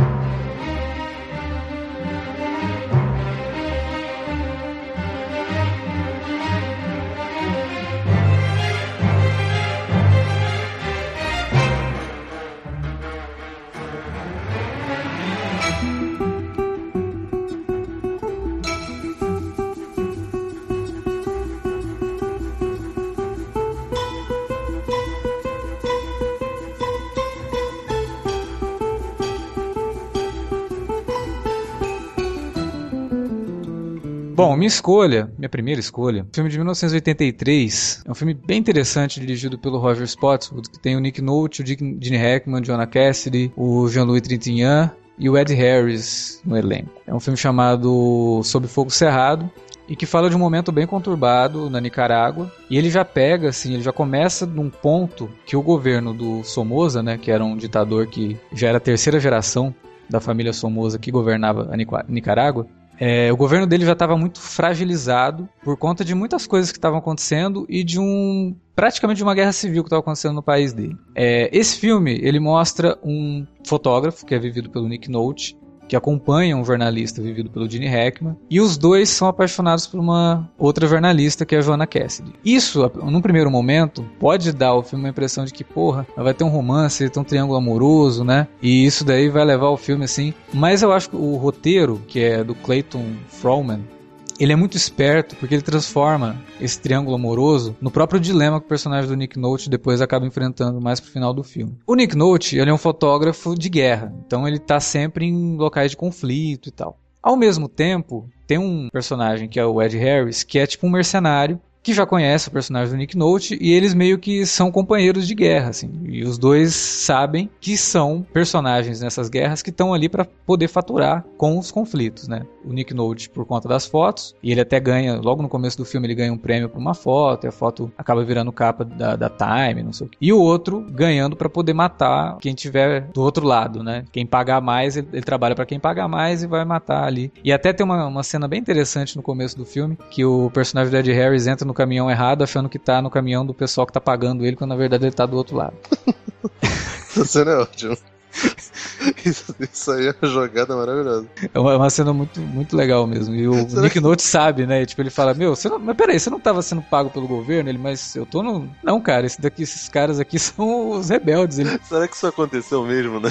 Bom, minha escolha, minha primeira escolha, filme de 1983, é um filme bem interessante dirigido pelo Roger Spotswood, que tem o Nick Nolte, o Gene Hackman, Jonah Cassidy, o Jean-Louis Trintignant e o Ed Harris no elenco. É um filme chamado Sob Fogo Cerrado e que fala de um momento bem conturbado na Nicarágua. E ele já pega, assim, ele já começa num ponto que o governo do Somoza, né, que era um ditador que já era a terceira geração da família Somoza que governava a Nicarágua, é, o governo dele já estava muito fragilizado por conta de muitas coisas que estavam acontecendo e de um praticamente de uma guerra civil que estava acontecendo no país dele. É, esse filme ele mostra um fotógrafo que é vivido pelo Nick Nolte que acompanha um jornalista vivido pelo Gene Hackman, e os dois são apaixonados por uma outra jornalista que é a Joanna Cassidy. Isso, num primeiro momento, pode dar ao filme a impressão de que, porra, vai ter um romance, ter um triângulo amoroso, né? E isso daí vai levar o filme assim. Mas eu acho que o roteiro, que é do Clayton Froman, ele é muito esperto porque ele transforma esse triângulo amoroso no próprio dilema que o personagem do Nick Nolte depois acaba enfrentando mais pro final do filme. O Nick Nolte, ele é um fotógrafo de guerra, então ele tá sempre em locais de conflito e tal. Ao mesmo tempo, tem um personagem que é o Ed Harris, que é tipo um mercenário que já conhece o personagem do Nick Nolte e eles meio que são companheiros de guerra, assim. E os dois sabem que são personagens nessas guerras que estão ali para poder faturar com os conflitos, né? O Nick Nolte por conta das fotos e ele até ganha, logo no começo do filme ele ganha um prêmio por uma foto e a foto acaba virando capa da, da Time, não sei o quê. E o outro ganhando para poder matar quem tiver do outro lado, né? Quem pagar mais, ele, ele trabalha para quem pagar mais e vai matar ali. E até tem uma, uma cena bem interessante no começo do filme que o personagem do Ed Harris entra no caminhão errado achando que tá no caminhão do pessoal que tá pagando ele, quando na verdade ele tá do outro lado. Essa cena é ótima. Isso, isso aí é uma jogada maravilhosa. É uma, é uma cena muito, muito legal mesmo. E o Será Nick que- Note sabe, né? Tipo, ele fala, meu, você não, mas peraí, você não tava sendo pago pelo governo? Ele, mas eu tô no... Não, cara, esse daqui, esses caras aqui são os rebeldes. Ele, Será que isso aconteceu mesmo, né?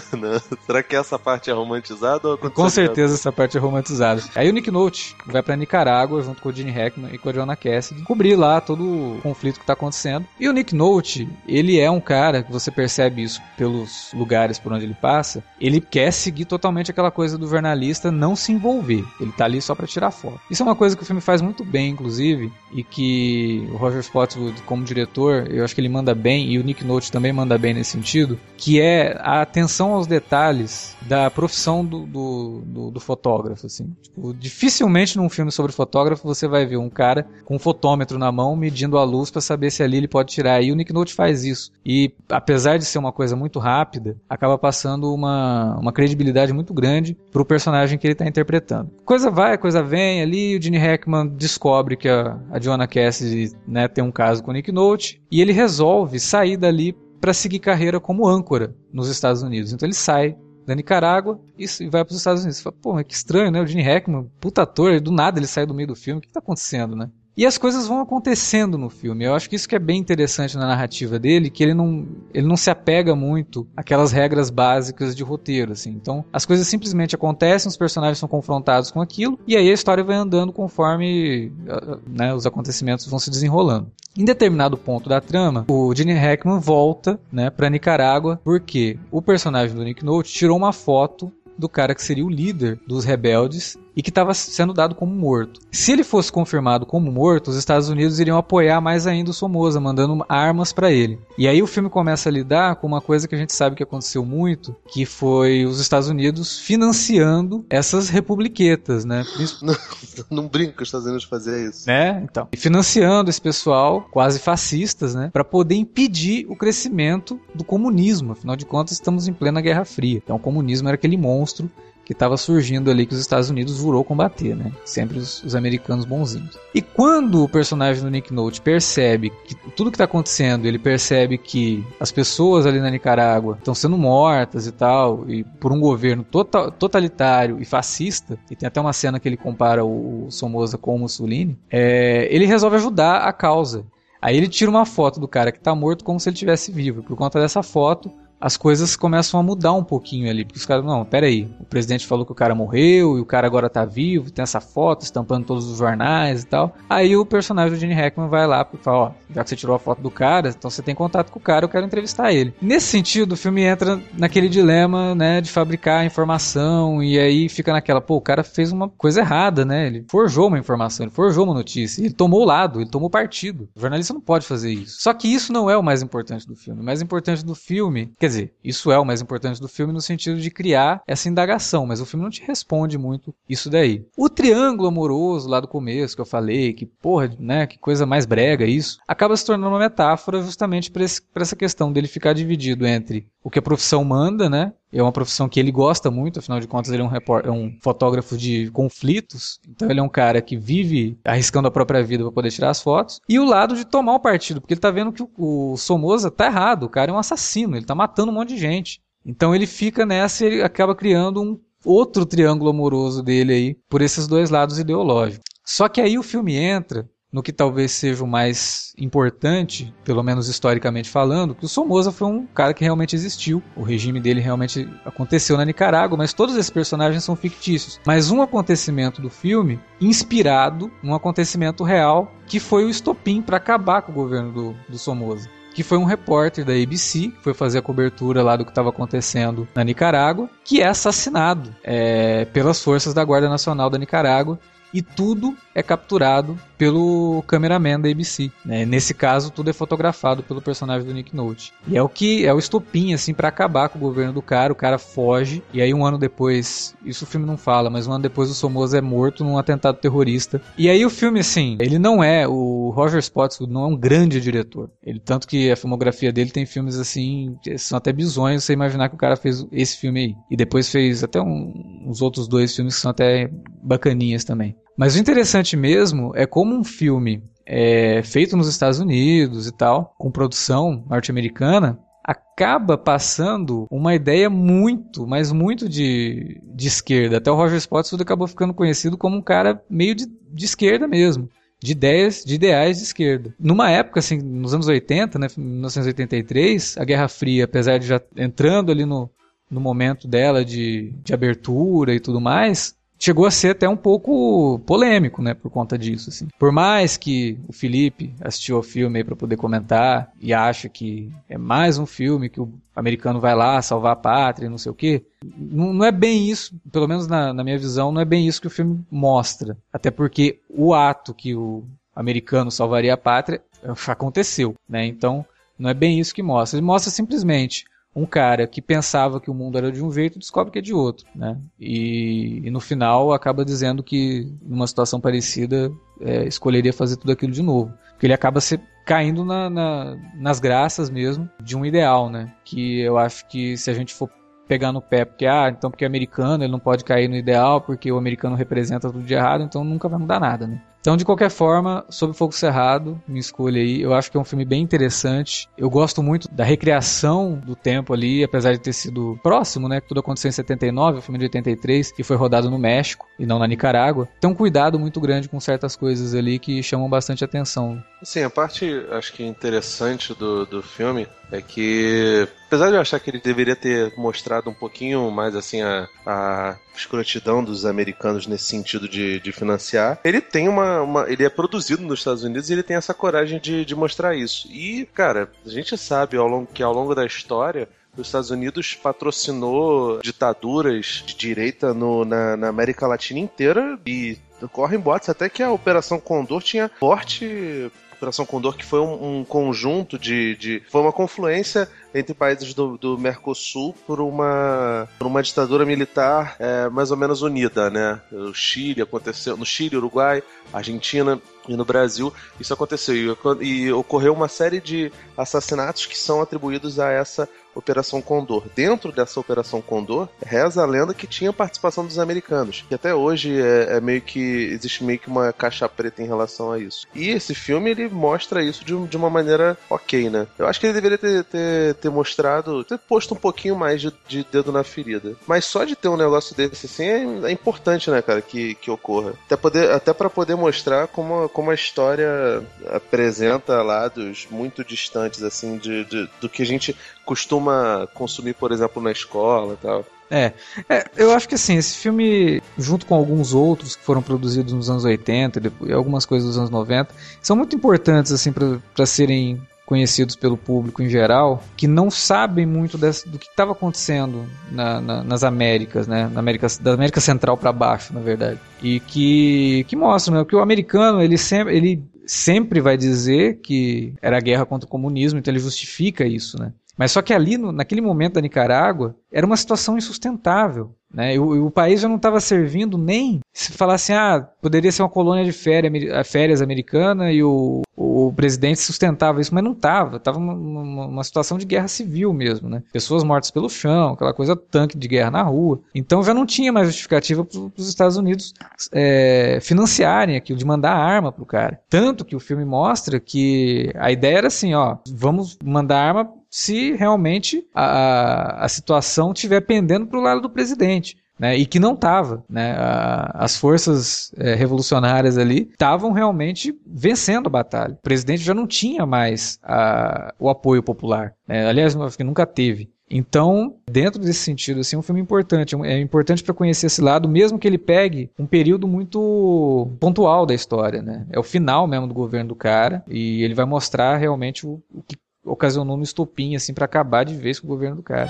Será que essa parte é romantizada ou aconteceu com certeza essa parte é romantizada. Aí o Nick Note vai pra Nicarágua junto com o Gene Hackman e com a Jonah Cassidy cobrir lá todo o conflito que tá acontecendo. E o Nick Note, ele é um cara que você percebe isso pelos lugares por onde ele passa. Ele quer seguir totalmente aquela coisa do jornalista não se envolver. Ele tá ali só pra tirar foto. Isso é uma coisa que o filme faz muito bem, inclusive, e que o Roger Spotswood, como diretor, eu acho que ele manda bem, e o Nick Note também manda bem nesse sentido, que é a atenção aos detalhes da profissão do, do, do- do fotógrafo, assim. Tipo, dificilmente num filme sobre fotógrafo você vai ver um cara com um fotômetro na mão medindo a luz pra saber se ali ele pode tirar. E o Nick Note faz isso. E apesar de ser uma coisa muito rápida, acaba passando uma, uma credibilidade muito grande pro personagem que ele tá interpretando. Coisa vai, coisa vem ali, o Gene Hackman descobre que a, a Joanna Cassidy né, tem um caso com o Nick Note e ele resolve sair dali para seguir carreira como âncora nos Estados Unidos. Então ele sai da Nicarágua e vai para os Estados Unidos. Você fala, pô, que estranho, né? O Gene Hackman, puta ator, do nada ele sai do meio do filme. O que tá acontecendo, né? E as coisas vão acontecendo no filme. Eu acho que isso que é bem interessante na narrativa dele, que ele não, ele não se apega muito àquelas regras básicas de roteiro, assim. Então, as coisas simplesmente acontecem, os personagens são confrontados com aquilo, e aí a história vai andando conforme ah, né, os acontecimentos vão se desenrolando. Em determinado ponto da trama, o Gene Hackman volta, né, para Nicarágua, porque o personagem do Nick Note tirou uma foto do cara que seria o líder dos rebeldes e que estava sendo dado como morto. Se ele fosse confirmado como morto, os Estados Unidos iriam apoiar mais ainda o Somoza, mandando armas para ele. E aí o filme começa a lidar com uma coisa que a gente sabe que aconteceu muito, que foi os Estados Unidos financiando essas republiquetas, né? Princi- Não brinco que os Estados Unidos faziam isso. né? Então, e financiando esse pessoal, quase fascistas, né, para poder impedir o crescimento do comunismo. Afinal de contas, estamos em plena Guerra Fria. Então, o comunismo era aquele monstro que estava surgindo ali que os Estados Unidos jurou combater, né? Sempre os, os americanos bonzinhos. E quando o personagem do Nick Note percebe que tudo que está acontecendo, ele percebe que as pessoas ali na Nicarágua estão sendo mortas e tal, e por um governo tota- totalitário e fascista, e tem até uma cena que ele compara o, o Somoza com o Mussolini, é, ele resolve ajudar a causa. Aí ele tira uma foto do cara que tá morto como se ele estivesse vivo. Por conta dessa foto, as coisas começam a mudar um pouquinho ali. Porque os caras, não, peraí, o presidente falou que o cara morreu e o cara agora tá vivo, tem essa foto estampando todos os jornais e tal. Aí o personagem do Gene Hackman vai lá e fala, ó, já que você tirou a foto do cara, então você tem contato com o cara, eu quero entrevistar ele. Nesse sentido, o filme entra naquele dilema, né, de fabricar informação e aí fica naquela, pô, o cara fez uma coisa errada, né? Ele forjou uma informação, ele forjou uma notícia, ele tomou o lado, ele tomou partido. O jornalista não pode fazer isso. Só que isso não é o mais importante do filme. O mais importante do filme, quer dizer, isso é o mais importante do filme no sentido de criar essa indagação, mas o filme não te responde muito isso daí. O triângulo amoroso lá do começo que eu falei, que porra, né, que coisa mais brega isso, acaba se tornando uma metáfora justamente para essa questão dele ficar dividido entre o que a profissão manda, né? É uma profissão que ele gosta muito, afinal de contas ele é um, é um fotógrafo de conflitos, então ele é um cara que vive arriscando a própria vida para poder tirar as fotos. E o lado de tomar o partido, porque ele tá vendo que o, o Somoza tá errado, o cara é um assassino, ele tá matando um monte de gente. Então ele fica nessa e ele acaba criando um outro triângulo amoroso dele aí por esses dois lados ideológicos. Só que aí o filme entra no que talvez seja o mais importante, pelo menos historicamente falando, que o Somoza foi um cara que realmente existiu. O regime dele realmente aconteceu na Nicarágua, mas todos esses personagens são fictícios. Mas um acontecimento do filme inspirado num acontecimento real que foi o estopim para acabar com o governo do, do Somoza que foi um repórter da ABC, que foi fazer a cobertura lá do que estava acontecendo na Nicarágua, que é assassinado é, pelas forças da Guarda Nacional da Nicarágua. E tudo é capturado pelo cameraman da ABC. né? Nesse caso, tudo é fotografado pelo personagem do Nick Note. E é o que é o estopim, assim, para acabar com o governo do cara. O cara foge. E aí, um ano depois, isso o filme não fala, mas um ano depois o Somoza é morto num atentado terrorista. E aí, o filme, assim, ele não é. O Roger Spottswood não é um grande diretor. Ele, tanto que a filmografia dele tem filmes, assim, são até bizonhos você imaginar que o cara fez esse filme aí. E depois fez até um, uns outros dois filmes que são até bacaninhas também. Mas o interessante mesmo é como um filme é, feito nos Estados Unidos e tal, com produção norte-americana, acaba passando uma ideia muito, mas muito de, de esquerda. Até o Roger Spottswood acabou ficando conhecido como um cara meio de, de esquerda mesmo. De ideias, de ideais de esquerda. Numa época, assim, nos anos 80, né, 1983, a Guerra Fria, apesar de já entrando ali no, no momento dela de, de abertura e tudo mais, chegou a ser até um pouco polêmico, né, por conta disso, assim. Por mais que o Felipe assistiu ao filme aí para poder comentar e acha que é mais um filme que o americano vai lá salvar a pátria, e não sei o quê, não, não é bem isso, pelo menos na, na minha visão, não é bem isso que o filme mostra. Até porque o ato que o americano salvaria a pátria aconteceu, né? Então, não é bem isso que mostra. Ele mostra simplesmente um cara que pensava que o mundo era de um jeito descobre que é de outro, né? E, e no final acaba dizendo que numa situação parecida é, escolheria fazer tudo aquilo de novo, porque ele acaba se caindo na, na, nas graças mesmo de um ideal, né? Que eu acho que se a gente for pegar no pé, porque ah, então porque é americano ele não pode cair no ideal, porque o americano representa tudo de errado, então nunca vai mudar nada, né? Então, de qualquer forma, Sob Fogo Cerrado, minha escolha aí, eu acho que é um filme bem interessante. Eu gosto muito da recriação do tempo ali, apesar de ter sido próximo, né? Que tudo aconteceu em 79, o filme de 83, que foi rodado no México e não na Nicarágua. Tem um cuidado muito grande com certas coisas ali que chamam bastante atenção. Sim, a parte acho que interessante do, do filme é que, apesar de eu achar que ele deveria ter mostrado um pouquinho mais assim a, a escrotidão dos americanos nesse sentido de, de financiar, ele tem uma, uma, Ele é produzido nos Estados Unidos e ele tem essa coragem de, de mostrar isso. E, cara, a gente sabe ao longo, que ao longo da história os Estados Unidos patrocinou ditaduras de direita no, na, na América Latina inteira e correm boatos até que a Operação Condor tinha forte Operação Condor, que foi um, um conjunto de, de, Foi uma confluência entre países do, do Mercosul por uma, por uma ditadura militar é, mais ou menos unida, né? O Chile aconteceu. No Chile, Uruguai, Argentina e no Brasil isso aconteceu. E, e ocorreu uma série de assassinatos que são atribuídos a essa Operação Condor. Dentro dessa Operação Condor, reza a lenda que tinha participação dos americanos, que até hoje é, é, meio que existe meio que uma caixa preta em relação a isso. E esse filme ele mostra isso de, de uma maneira ok, né? Eu acho que ele deveria ter, ter, ter mostrado, ter posto um pouquinho mais de, de, dedo na ferida. Mas só de ter um negócio desse assim é, é importante, né, cara, que, que ocorra. Até, poder, até para poder mostrar como, como a história apresenta lados muito distantes, assim, de, de do que a gente costuma consumir, por exemplo, na escola e tal. É, é, eu acho que assim, esse filme, junto com alguns outros que foram produzidos nos anos 80 e algumas coisas dos anos 90, são muito importantes assim para serem conhecidos pelo público em geral, que não sabem muito desse, do que estava acontecendo na, na, nas Américas, né? Na América, da América Central para baixo, na verdade. E que, que mostram né? que o americano, ele sempre, ele sempre vai dizer que era a guerra contra o comunismo, então ele justifica isso, né? Mas só que ali, no, naquele momento da Nicarágua, era uma situação insustentável. Né? E o, o país já não estava servindo nem se falasse, ah, poderia ser uma colônia de férias, férias americana e o, o presidente sustentava isso, mas não estava. Estava numa situação de guerra civil mesmo. Né? Pessoas mortas pelo chão, aquela coisa tanque de guerra na rua. Então já não tinha mais justificativa para os Estados Unidos é, financiarem aquilo, de mandar arma para o cara. Tanto que o filme mostra que a ideia era assim, ó, vamos mandar arma se realmente a, a situação estiver pendendo para o lado do presidente. Né, e que não estava. Né, as forças é, revolucionárias ali estavam realmente vencendo a batalha. O presidente já não tinha mais a, o apoio popular. Né, aliás, que nunca teve. Então, dentro desse sentido, assim, é um filme importante. É importante para conhecer esse lado, mesmo que ele pegue um período muito pontual da história, né? É o final mesmo do governo do cara e ele vai mostrar realmente o, o que ocasionou um estopim assim para acabar de vez com o governo do cara.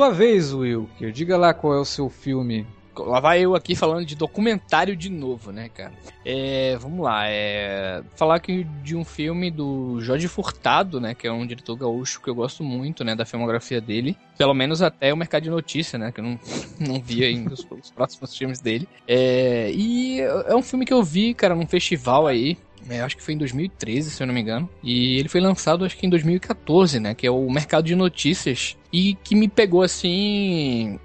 Sua vez, Wilker. Diga lá qual é o seu filme lá vai eu aqui falando de documentário de novo, né, cara? É, vamos lá, é, falar aqui de um filme do Jorge Furtado, né, que é um diretor gaúcho que eu gosto muito, né, da filmografia dele. Pelo menos até o Mercado de Notícia, né, que eu não, não vi ainda os, os próximos filmes dele. É, e é um filme que eu vi, cara, num festival aí, é, acho que foi em 2013, se eu não me engano. E ele foi lançado, acho que em 2014, né? Que é o Mercado de Notícias. E que me pegou assim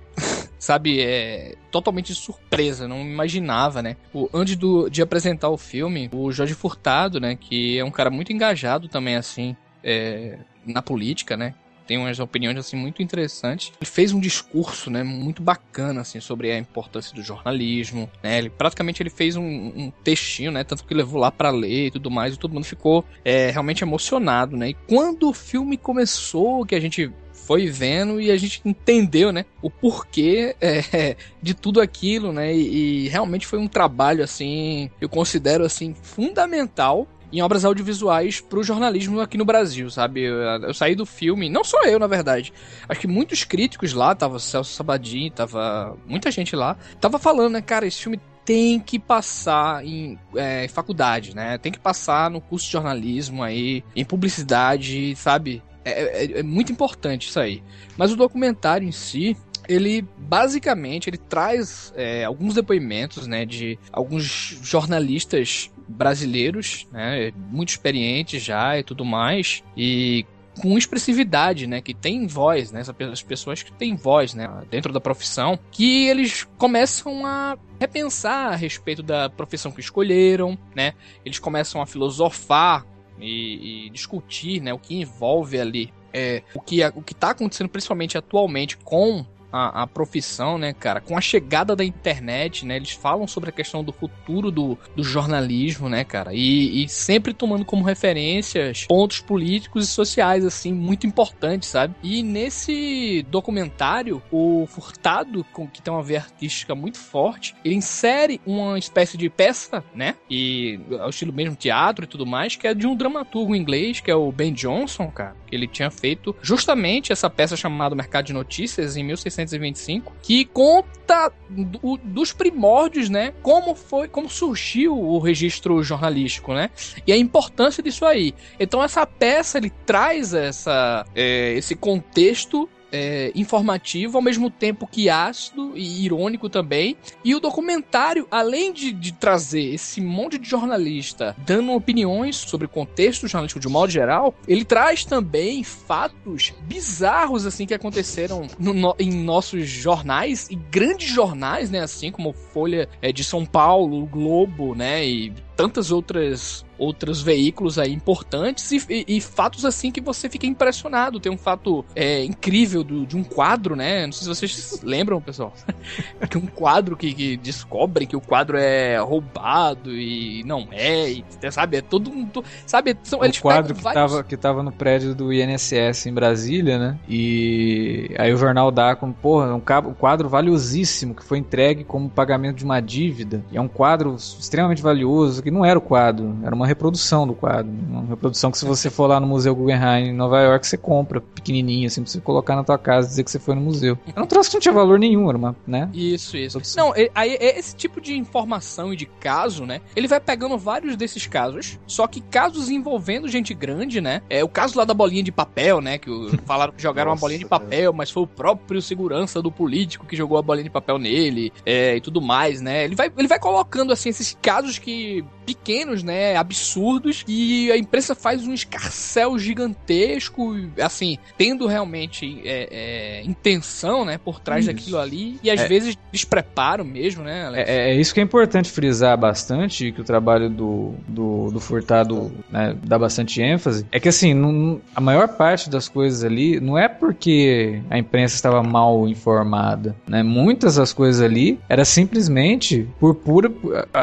sabe, é totalmente surpresa, não imaginava, né? O, antes do, de apresentar o filme, o Jorge Furtado, né, que é um cara muito engajado também, assim, é, na política, né? Tem umas opiniões, assim, muito interessantes. Ele fez um discurso, né, muito bacana, assim, sobre a importância do jornalismo, né? Ele, praticamente ele fez um, um textinho, né, tanto que levou lá para ler e tudo mais, e todo mundo ficou é, realmente emocionado, né? E quando o filme começou, que a gente foi vendo e a gente entendeu, né, o porquê é, de tudo aquilo, né, e, e realmente foi um trabalho, assim, eu considero, assim, fundamental em obras audiovisuais para o jornalismo aqui no Brasil, sabe? Eu, eu, saí do filme, não só eu, na verdade. Acho que muitos críticos lá, tava Celso Sabadin, tava muita gente lá, tava falando, né, cara, esse filme tem que passar em é, faculdade, né? Tem que passar no curso de jornalismo aí, em publicidade, sabe? É, é, é, muito importante isso aí. Mas o documentário em si, ele basicamente ele traz é, alguns depoimentos, né, de alguns jornalistas brasileiros, né, muito experientes já e tudo mais, e com expressividade, né, que tem voz, né, essas pessoas que têm voz, né, dentro da profissão, que eles começam a repensar a respeito da profissão que escolheram, né, eles começam a filosofar e, e discutir, né, o que envolve ali é, o que o que está acontecendo principalmente atualmente com a, a, profissão, né, cara? Com a chegada da internet, né? Eles falam sobre a questão do futuro do, do jornalismo, né, cara? E, e sempre tomando como referências pontos políticos e sociais, assim, muito importantes, sabe? E nesse documentário, o Furtado, com, que tem uma veia artística muito forte, ele insere uma espécie de peça, né? E ao estilo mesmo teatro e tudo mais, que é de um dramaturgo inglês, que é o Ben Johnson, cara. Ele tinha feito justamente essa peça chamada Mercado de Notícias em 1600 1925, que conta do, dos primórdios, né? Como foi, como surgiu o registro jornalístico, né? E a importância disso aí. Então essa peça ele traz essa, é, esse contexto é, informativo, ao mesmo tempo que ácido e irônico também. E o documentário, além de, de, trazer esse monte de jornalista dando opiniões sobre o contexto jornalístico de um modo geral, ele traz também fatos bizarros assim que aconteceram no, em nossos jornais e grandes jornais, né, assim como Folha é, de São Paulo, Globo, né, e tantas outras outros veículos aí importantes e, e, e, fatos assim que você fica impressionado. Tem um fato é, incrível do, de um quadro, né? Não sei se vocês lembram, pessoal. que um quadro que, que descobrem que o quadro é roubado e não é, e, sabe? É todo mundo. Sabe? São, o quadro que, vários... tava, que tava no prédio do INSS em Brasília, né? E aí o jornal dá como, porra, um quadro valiosíssimo que foi entregue como pagamento de uma dívida. E é um quadro extremamente valioso que não era o quadro, era uma reprodução do quadro. Uma reprodução que se você for lá no Museu Guggenheim em Nova York, você compra pequenininho, assim, pra você colocar na tua casa e dizer que você foi no museu. Era um troço que não tinha valor nenhum, era uma, né? Isso, isso. Produção. Não, aí esse tipo de informação e de caso, né? Ele vai pegando vários desses casos, só que casos envolvendo gente grande, né? É o caso lá da bolinha de papel, né? Que falaram que jogaram Nossa, uma bolinha de papel, mas foi o próprio segurança do político que jogou a bolinha de papel nele, é, e tudo mais, né? Ele vai, ele vai colocando, assim, esses casos que pequenos, né, absurdos, e a imprensa faz um escarcel gigantesco, assim, tendo realmente é, é, intenção, né, por trás isso. daquilo ali, e às é. vezes despreparo mesmo, né, Alex? É, é, isso que é importante frisar bastante, que o trabalho do, do, do Furtado né, dá bastante ênfase, é que assim, não, a maior parte das coisas ali não é porque a imprensa estava mal informada, né, muitas das coisas ali era simplesmente por pura,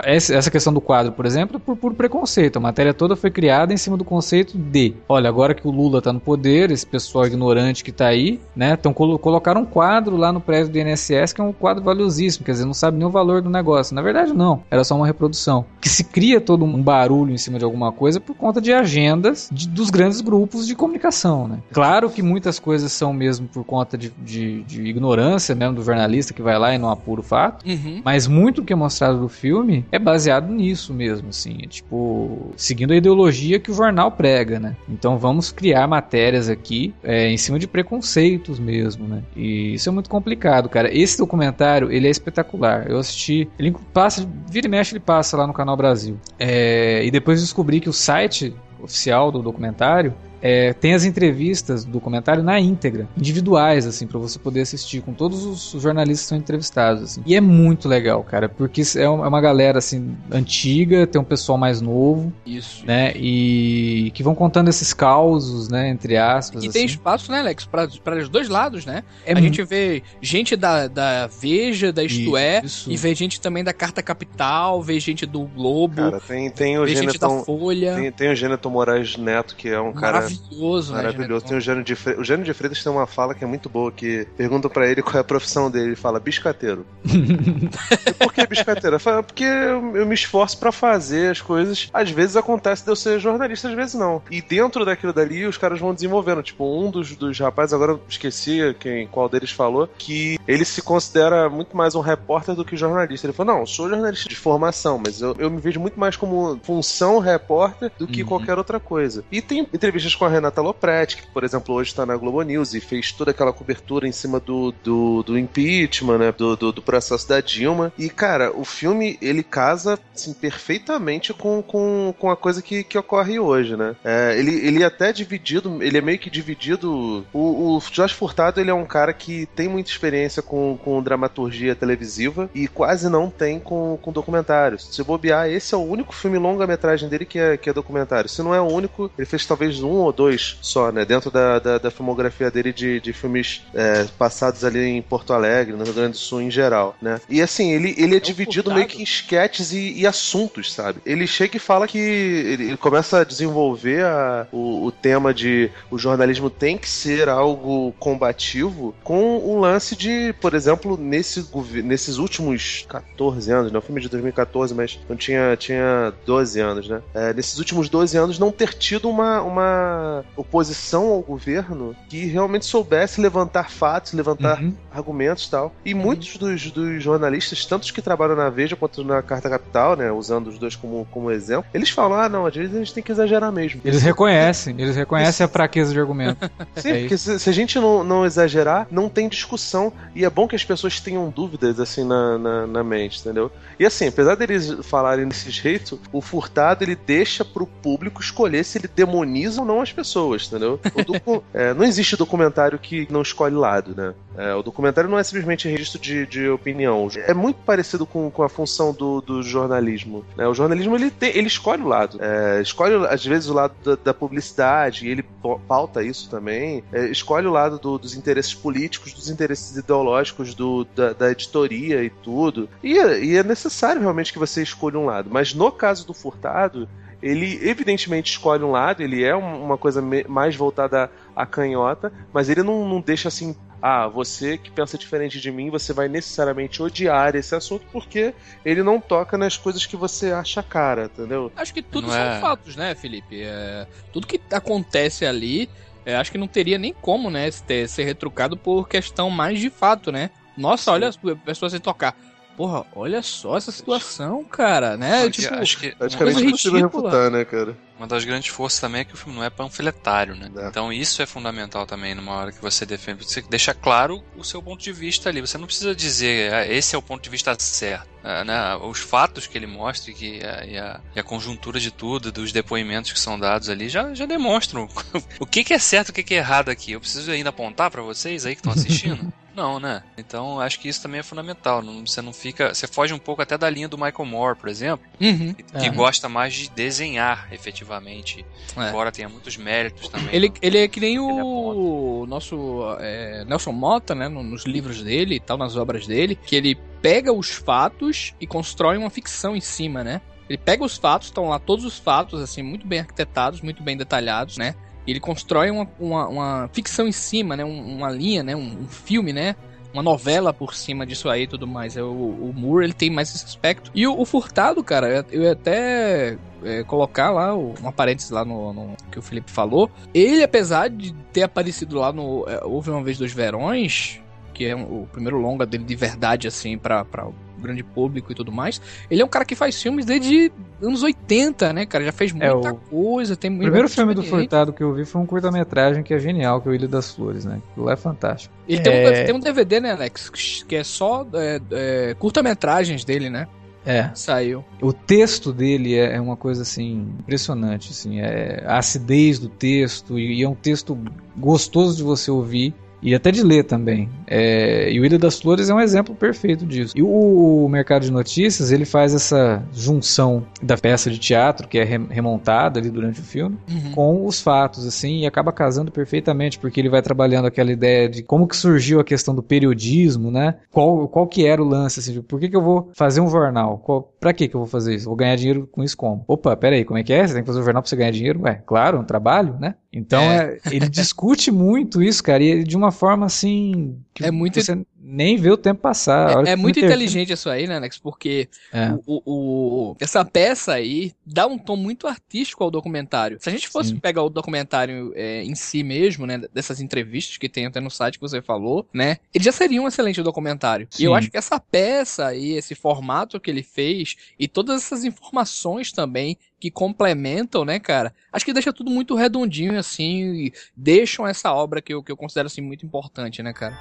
essa questão do quadro, por exemplo, exemplo, por puro preconceito. A matéria toda foi criada em cima do conceito de, olha, agora que o Lula está no poder, esse pessoal ignorante que está aí, né, então colo colocaram um quadro lá no prédio do INSS que é um quadro valiosíssimo, quer dizer, não sabe nem o valor do negócio. Na verdade, não, era só uma reprodução. Que se cria todo um barulho em cima de alguma coisa por conta de agendas de, dos grandes grupos de comunicação, né. Claro que muitas coisas são mesmo por conta de, de, de ignorância mesmo do jornalista que vai lá e não apura o fato, uhum. mas muito do que é mostrado no filme é baseado nisso mesmo mesmo, assim. É, tipo, seguindo a ideologia que o jornal prega, né? Então vamos criar matérias aqui é, em cima de preconceitos mesmo, né? E isso é muito complicado, cara. Esse documentário, ele é espetacular. Eu assisti, ele passa, vira e mexe, ele passa lá no Canal Brasil. É, e depois descobri que o site oficial do documentário é, tem as entrevistas do documentário na íntegra, individuais, assim, para você poder assistir com todos os jornalistas que são entrevistados, assim. E é muito legal, cara, porque é, é uma galera, assim, antiga, tem um pessoal mais novo. Isso. Né, e que vão contando esses causos, né, entre aspas. E assim. tem espaço, né, Alex, para os dois lados, né? É a gente vê gente da, da Veja, da Isto É, e vê gente também da Carta Capital, vê gente do Globo. Cara, tem, tem o Gêneton, Folha. Tem, tem o Gêneton Moraes Neto, que é um cara maravilhoso, né? Maravilhoso. Tem o Jânio de Freitas. O Jânio de Freitas tem uma fala que é muito boa, que perguntam para ele qual é a profissão dele. Ele fala, biscateiro. por que biscateiro? Fala, porque eu me esforço para fazer as coisas. Às vezes acontece de eu ser jornalista, às vezes não. E dentro daquilo dali, os caras vão desenvolvendo. Tipo, um dos, dos rapazes, agora eu esqueci quem, qual deles falou, que ele se considera muito mais um repórter do que jornalista. Ele falou, não, eu sou jornalista de formação, mas eu, eu me vejo muito mais como função repórter do que uhum. qualquer outra coisa. E tem entrevistas com a Renata Lopretti, que, por exemplo, hoje está na Globo News e fez toda aquela cobertura em cima do, do, do impeachment, né? Do, do, do processo da Dilma. E, cara, o filme, ele casa, assim, perfeitamente com, com, com a coisa que, que ocorre hoje, né? É, ele, ele é até dividido, ele é meio que dividido. O, o Jorge Furtado, ele é um cara que tem muita experiência com, com dramaturgia televisiva e quase não tem com, com documentários. Se bobear, esse é o único filme longa-metragem dele que é, que é documentário. Se não é o único, ele fez talvez um ou dois só, né? Dentro da, da, da filmografia dele de, de filmes é, passados ali em Porto Alegre, no Rio Grande do Sul em geral, né? E assim, ele, ele é, dividido Furtado. meio que em esquetes e, e assuntos, sabe? Ele chega e fala que ele, ele começa a desenvolver a- o, o tema de o jornalismo tem que ser algo combativo com o lance de, por exemplo, nesse, nesses últimos 14 anos, né? O filme é de 2014, mas eu tinha, tinha 12 anos, né? É, nesses últimos 12 anos não ter tido uma, uma oposição ao governo que realmente soubesse levantar fatos, levantar Uhum. argumentos e tal. E muitos dos, dos jornalistas, tanto os que trabalham na Veja quanto na Carta Capital, né, usando os dois como, como exemplo, eles falam: ah, não, às vezes a gente tem que exagerar mesmo. Eles reconhecem, eles reconhecem a fraqueza de argumento. Sim, É porque se, se a gente não, não exagerar, não tem discussão. E é bom que as pessoas tenham dúvidas, assim, na, na, na mente, entendeu? E assim, apesar deles falarem desse jeito, o Furtado, ele deixa pro público escolher se ele demoniza ou não as pessoas, entendeu? Docu- é, não existe documentário que não escolhe lado, né? É, o documentário não é simplesmente registro de, de opinião. É muito parecido com, com a função do, do jornalismo. né? O jornalismo, ele, tem- ele escolhe o lado. É, escolhe, às vezes, o lado da, da publicidade, e ele pauta isso também. É, escolhe o lado do- dos interesses políticos, dos interesses ideológicos do, da, da editoria e tudo. E, é- e é necessário realmente que você escolha um lado. Mas no caso do Furtado, ele evidentemente escolhe um lado, ele é um- uma coisa mais voltada à canhota, mas ele não, não deixa assim. Ah, você que pensa diferente de mim, você vai necessariamente odiar esse assunto porque ele não toca nas coisas que você acha cara, entendeu? Acho que tudo Não são é- fatos, né, Felipe? É, tudo que acontece ali, é, acho que não teria nem como, né, ter- ser retrucado por questão mais de fato, né? Nossa, olha as pessoas sem tocar. Porra, olha só essa situação, cara, né? Acho que- tipo, acho que Praticamente coisa impossível ridícula. refutar, né, cara? uma das grandes forças também é que o filme não é panfletário, né? É. Então isso é fundamental também numa hora que você defende. Você deixa claro o seu ponto de vista ali. Você não precisa dizer "Ah, esse é o ponto de vista certo. Ah, né? Os fatos que ele mostra e, que, a, e, a, e a conjuntura de tudo, dos depoimentos que são dados ali, já, já demonstram o que, que é certo e o que, que é errado aqui. Eu preciso ainda apontar pra vocês aí que estão assistindo? Não, né? Então acho que isso também é fundamental. Não- você não fica. Você foge um pouco até da linha do Michael Moore, por exemplo, uhum. que, É. gosta mais de desenhar efetivamente. É. Embora tenha muitos méritos também. Ele, ele é que nem o nosso é, Nelson Mota, né? no- Nos livros dele e tal, nas obras dele, que ele pega os fatos e constrói uma ficção em cima, né? Ele pega os fatos, estão lá todos os fatos, assim, muito bem arquitetados, muito bem detalhados, né? Ele constrói uma, uma, uma ficção em cima, né? Um- uma linha, né? Um, um filme, né? Uma novela por cima disso aí e tudo mais. É, O, o Moore, ele tem mais esse aspecto. E o, o Furtado, cara, eu ia até é, colocar lá o- uma parênteses lá no, no que o Felipe falou. Ele, apesar de ter aparecido lá no é, Houve Uma Vez Dois Verões, que é um- o primeiro longa dele de verdade, assim, pra, pra grande público e tudo mais, ele é um cara que faz filmes desde anos 80, né, cara? Já fez muita É, o coisa, tem O muito primeiro filme do. Furtado que eu vi foi um curta-metragem que é genial, que é o Ilha das Flores, né? Aquilo lá é fantástico. Ele tem, um, É. tem um DVD, né, Alex? Que é só é, é, curta-metragens dele, né? É. Saiu. O texto dele é é uma coisa assim impressionante, assim, é a acidez do texto e e é um texto gostoso de você ouvir e até de ler também. É, e o Ilha das Flores é um exemplo perfeito disso. E o, mercado de notícias ele faz essa junção da peça de teatro que é re- remontada ali durante o filme Uhum. com os fatos, assim, e acaba casando perfeitamente, porque ele vai trabalhando aquela ideia de como que surgiu a questão do periodismo, né? Qual, qual que era o lance, assim, por que que eu vou fazer um jornal? Qual, pra que que eu vou fazer isso? Vou ganhar dinheiro com isso como? Opa, peraí, como é que é? Você tem que fazer um jornal pra você ganhar dinheiro? Ué, claro, um trabalho, né? Então, é, ele discute muito isso, cara, e de uma forma, assim... É muito Você nem vê o tempo passar. É, é muito inteligente isso aí, né, Alex? Porque É. o, o- o- essa peça aí dá um tom muito artístico ao documentário. Se a gente fosse Sim. pegar o documentário é, em si mesmo, né, dessas entrevistas que tem até no site que você falou, né, ele já seria um excelente documentário. E eu Sim. acho que essa peça aí, esse formato que ele fez e todas essas informações também que complementam, né, cara, acho que deixa tudo muito redondinho assim e deixam essa obra que eu, que eu considero assim muito importante, né, cara.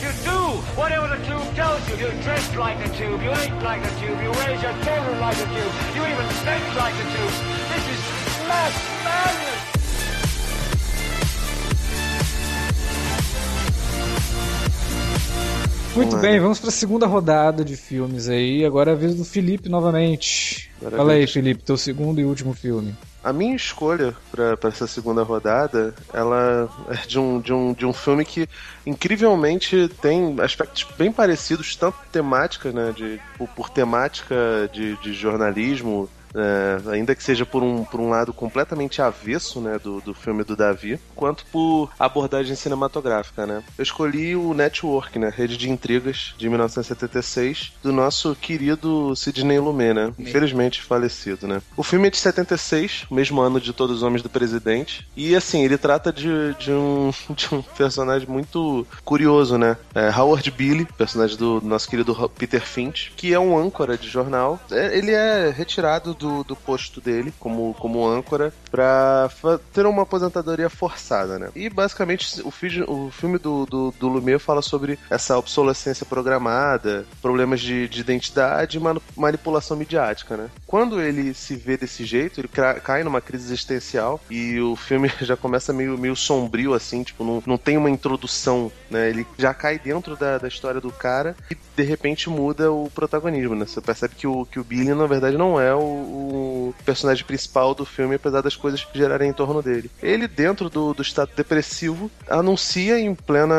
You do whatever the tube tells you. You dress like a tube, you eat like a tube, you raise your children like a tube, you even think like a tube. This is mass madness. Muito bem, vamos pra segunda rodada de filmes aí. Agora é a vez do Felipe novamente. Agora é a Fala aí. Felipe, teu segundo e último filme. A minha escolha pra essa segunda rodada, ela é de um, de, um, de um filme que incrivelmente tem aspectos bem parecidos, tanto temática, né, de, por, por temática de, de jornalismo, é, ainda que seja por um, por um lado completamente avesso né, do, do filme do Davi, quanto por abordagem cinematográfica. Né? Eu escolhi o Network, né, Rede de Intrigas, de 1976, do nosso querido Sidney Lumet, né? infelizmente falecido. Né? O filme é de 76, o mesmo ano de Todos os Homens do Presidente, e assim, ele trata de, de, um, de um personagem muito curioso, né? É, Howard Billy, personagem do nosso querido Peter Finch, que é um âncora de jornal. É, ele é retirado do, do posto dele como, como âncora pra ter uma aposentadoria forçada, né? E basicamente o, o filme do, do, do Lumière fala sobre essa obsolescência programada, problemas de, de identidade e manipulação midiática, né? Quando ele se vê desse jeito, ele cai numa crise existencial e o filme já começa meio, meio sombrio, assim, tipo, não, não tem uma introdução, né? Ele já cai dentro da, da história do cara e de repente muda o protagonismo, né? Você percebe que o, que o Billy, na verdade, não é o, o personagem principal do filme, apesar das coisas gerarem em torno dele. Ele, dentro do, do estado depressivo, anuncia em plena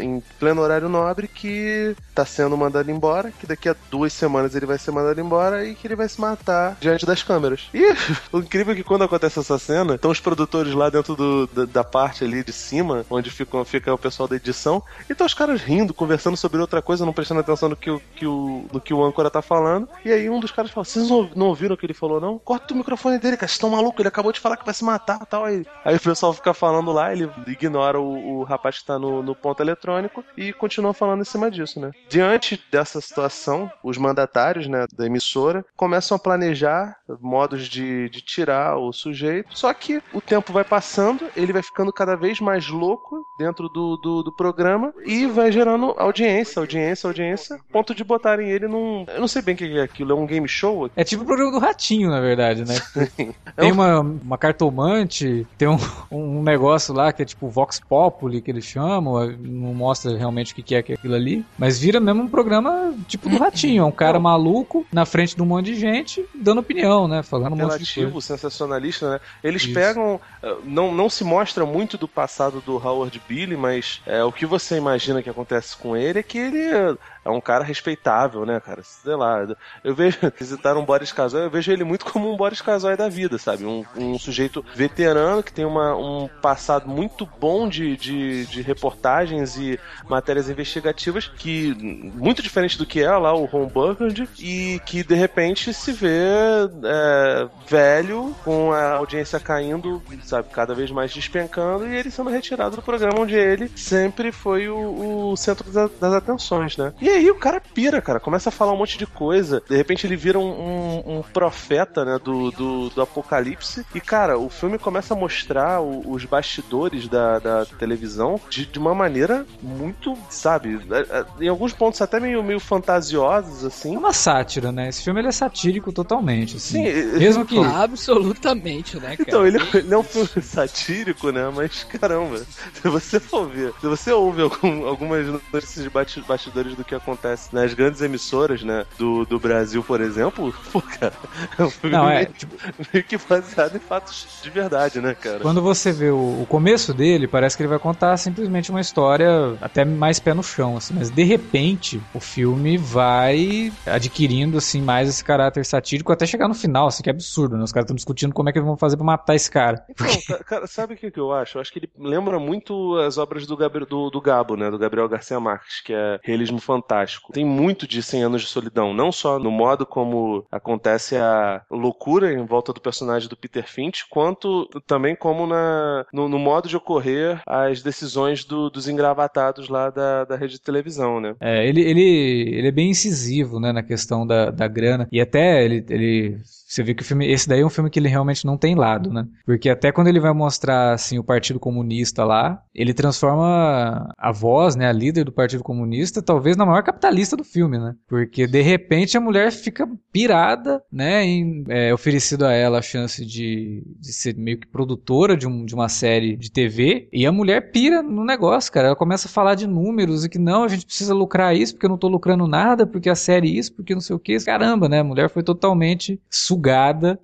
em pleno horário nobre que tá sendo mandado embora, que daqui a duas semanas ele vai ser mandado embora e que ele vai se matar diante das câmeras. E o incrível é que quando acontece essa cena, estão os produtores lá dentro do- da, da parte ali de cima, onde fica, fica o pessoal da edição, e estão os caras rindo, conversando sobre outra coisa, não prestando atenção no que, o- que o, no que o âncora tá falando. E aí um dos caras fala: Vocês não, não ouviram o que ele falou, não? Corta o microfone dele, cara, vocês estão malucos, ele acabou de falar que vai se matar e tal. Aí, aí o pessoal fica falando lá, ele ignora o, o rapaz que tá no, no ponto eletrônico e continua falando em cima disso, né? Diante dessa situação, os mandatários né, da emissora começam a planejar modos de, de tirar o sujeito. Só que o tempo vai passando, ele vai ficando cada vez mais louco dentro do, do, do programa e vai gerando audiência, audiência, audiência, ponto de botarem ele num. Eu não sei bem o que é aquilo, é um game show? É tipo o programa do Ratinho, na verdade, né? Tem um- uma, uma cartomante, tem um, um negócio lá que é tipo Vox Populi, que eles chamam, não mostra realmente o que que é aquilo ali, mas vira mesmo um programa tipo do Ratinho, é um cara maluco na frente de um monte de gente dando opinião, né? Falando um monte de coisa. sensacionalista, né? Eles Isso. pegam. eh, Não, não se mostra muito do passado do Howard Billy, mas é, o que você imagina que acontece com ele é que ele é, um cara respeitável, né, cara? Sei lá. Eu vejo. Visitar um Boris Casoy, eu vejo ele muito como um Boris Casoy da vida, sabe? Um, um sujeito veterano que tem uma, um passado muito bom de, de, de reportagens e matérias investigativas, que muito diferente do que é lá o Ron Burgundy, e que de repente se vê é, velho, com a audiência caindo, sabe, cada vez mais despencando, e ele sendo retirado do programa onde ele sempre foi o, o centro das, das atenções, né? E aí o cara pira, cara, começa a falar um monte de coisa, de repente ele vira um, um- um profeta, né, do, do, do apocalipse, e cara, o filme começa a mostrar o- os bastidores da, da televisão de, de uma maneira muito, sabe, é- é- em alguns pontos até meio, meio fantasiosos, É assim. uma sátira, né? Esse filme ele é satírico totalmente, assim. Sim, Mesmo que Absolutamente, né, cara? Então, ele, ele é um filme satírico, né? Mas caramba, se você for ver, se você ouve algum- algumas notícias de bastidores do que acontece nas grandes emissoras, né, do, do Brasil, por exemplo, pô, cara, é um filme Não, meio, é, meio que baseado em fatos de verdade, né, cara? Quando você vê o, o começo dele, parece que ele vai contar simplesmente uma história até mais pé no chão, assim, mas de repente o filme vai adquirindo assim mais esse caráter satírico até chegar no final, assim, que é absurdo, né? Os caras estão discutindo como é que eles vão fazer pra matar esse cara. Então, ca- cara, sabe o que, que eu acho? Eu acho que ele lembra muito as obras do, Gabriel, do, do Gabo, né? Do Gabriel Garcia Marques, que é Realismo Fantástico. Tem muito de 100 Anos de Solidão, não só no modo como acontece a loucura em volta do personagem do Peter Finch, quanto também como na, no, no modo de ocorrer as decisões do- dos engravatados lá da, da rede de televisão, né? É, ele, ele, ele é bem incisivo, né, na questão da, da grana. E até ele, ele. Você vê que o filme. Esse daí é um filme que ele realmente não tem lado, né? Porque até quando ele vai mostrar, assim, o Partido Comunista lá, ele transforma a voz, né, a líder do Partido Comunista, talvez na maior capitalista do filme, né? Porque de repente a mulher fica pirada, né, em é, oferecido a ela a chance de, de ser meio que produtora de, um, de uma série de TV, e a mulher pira no negócio, cara. Ela começa a falar de números e que não, a gente precisa lucrar isso porque eu não tô lucrando nada, porque a série isso, porque não sei o que. Caramba, né? A mulher foi totalmente sugada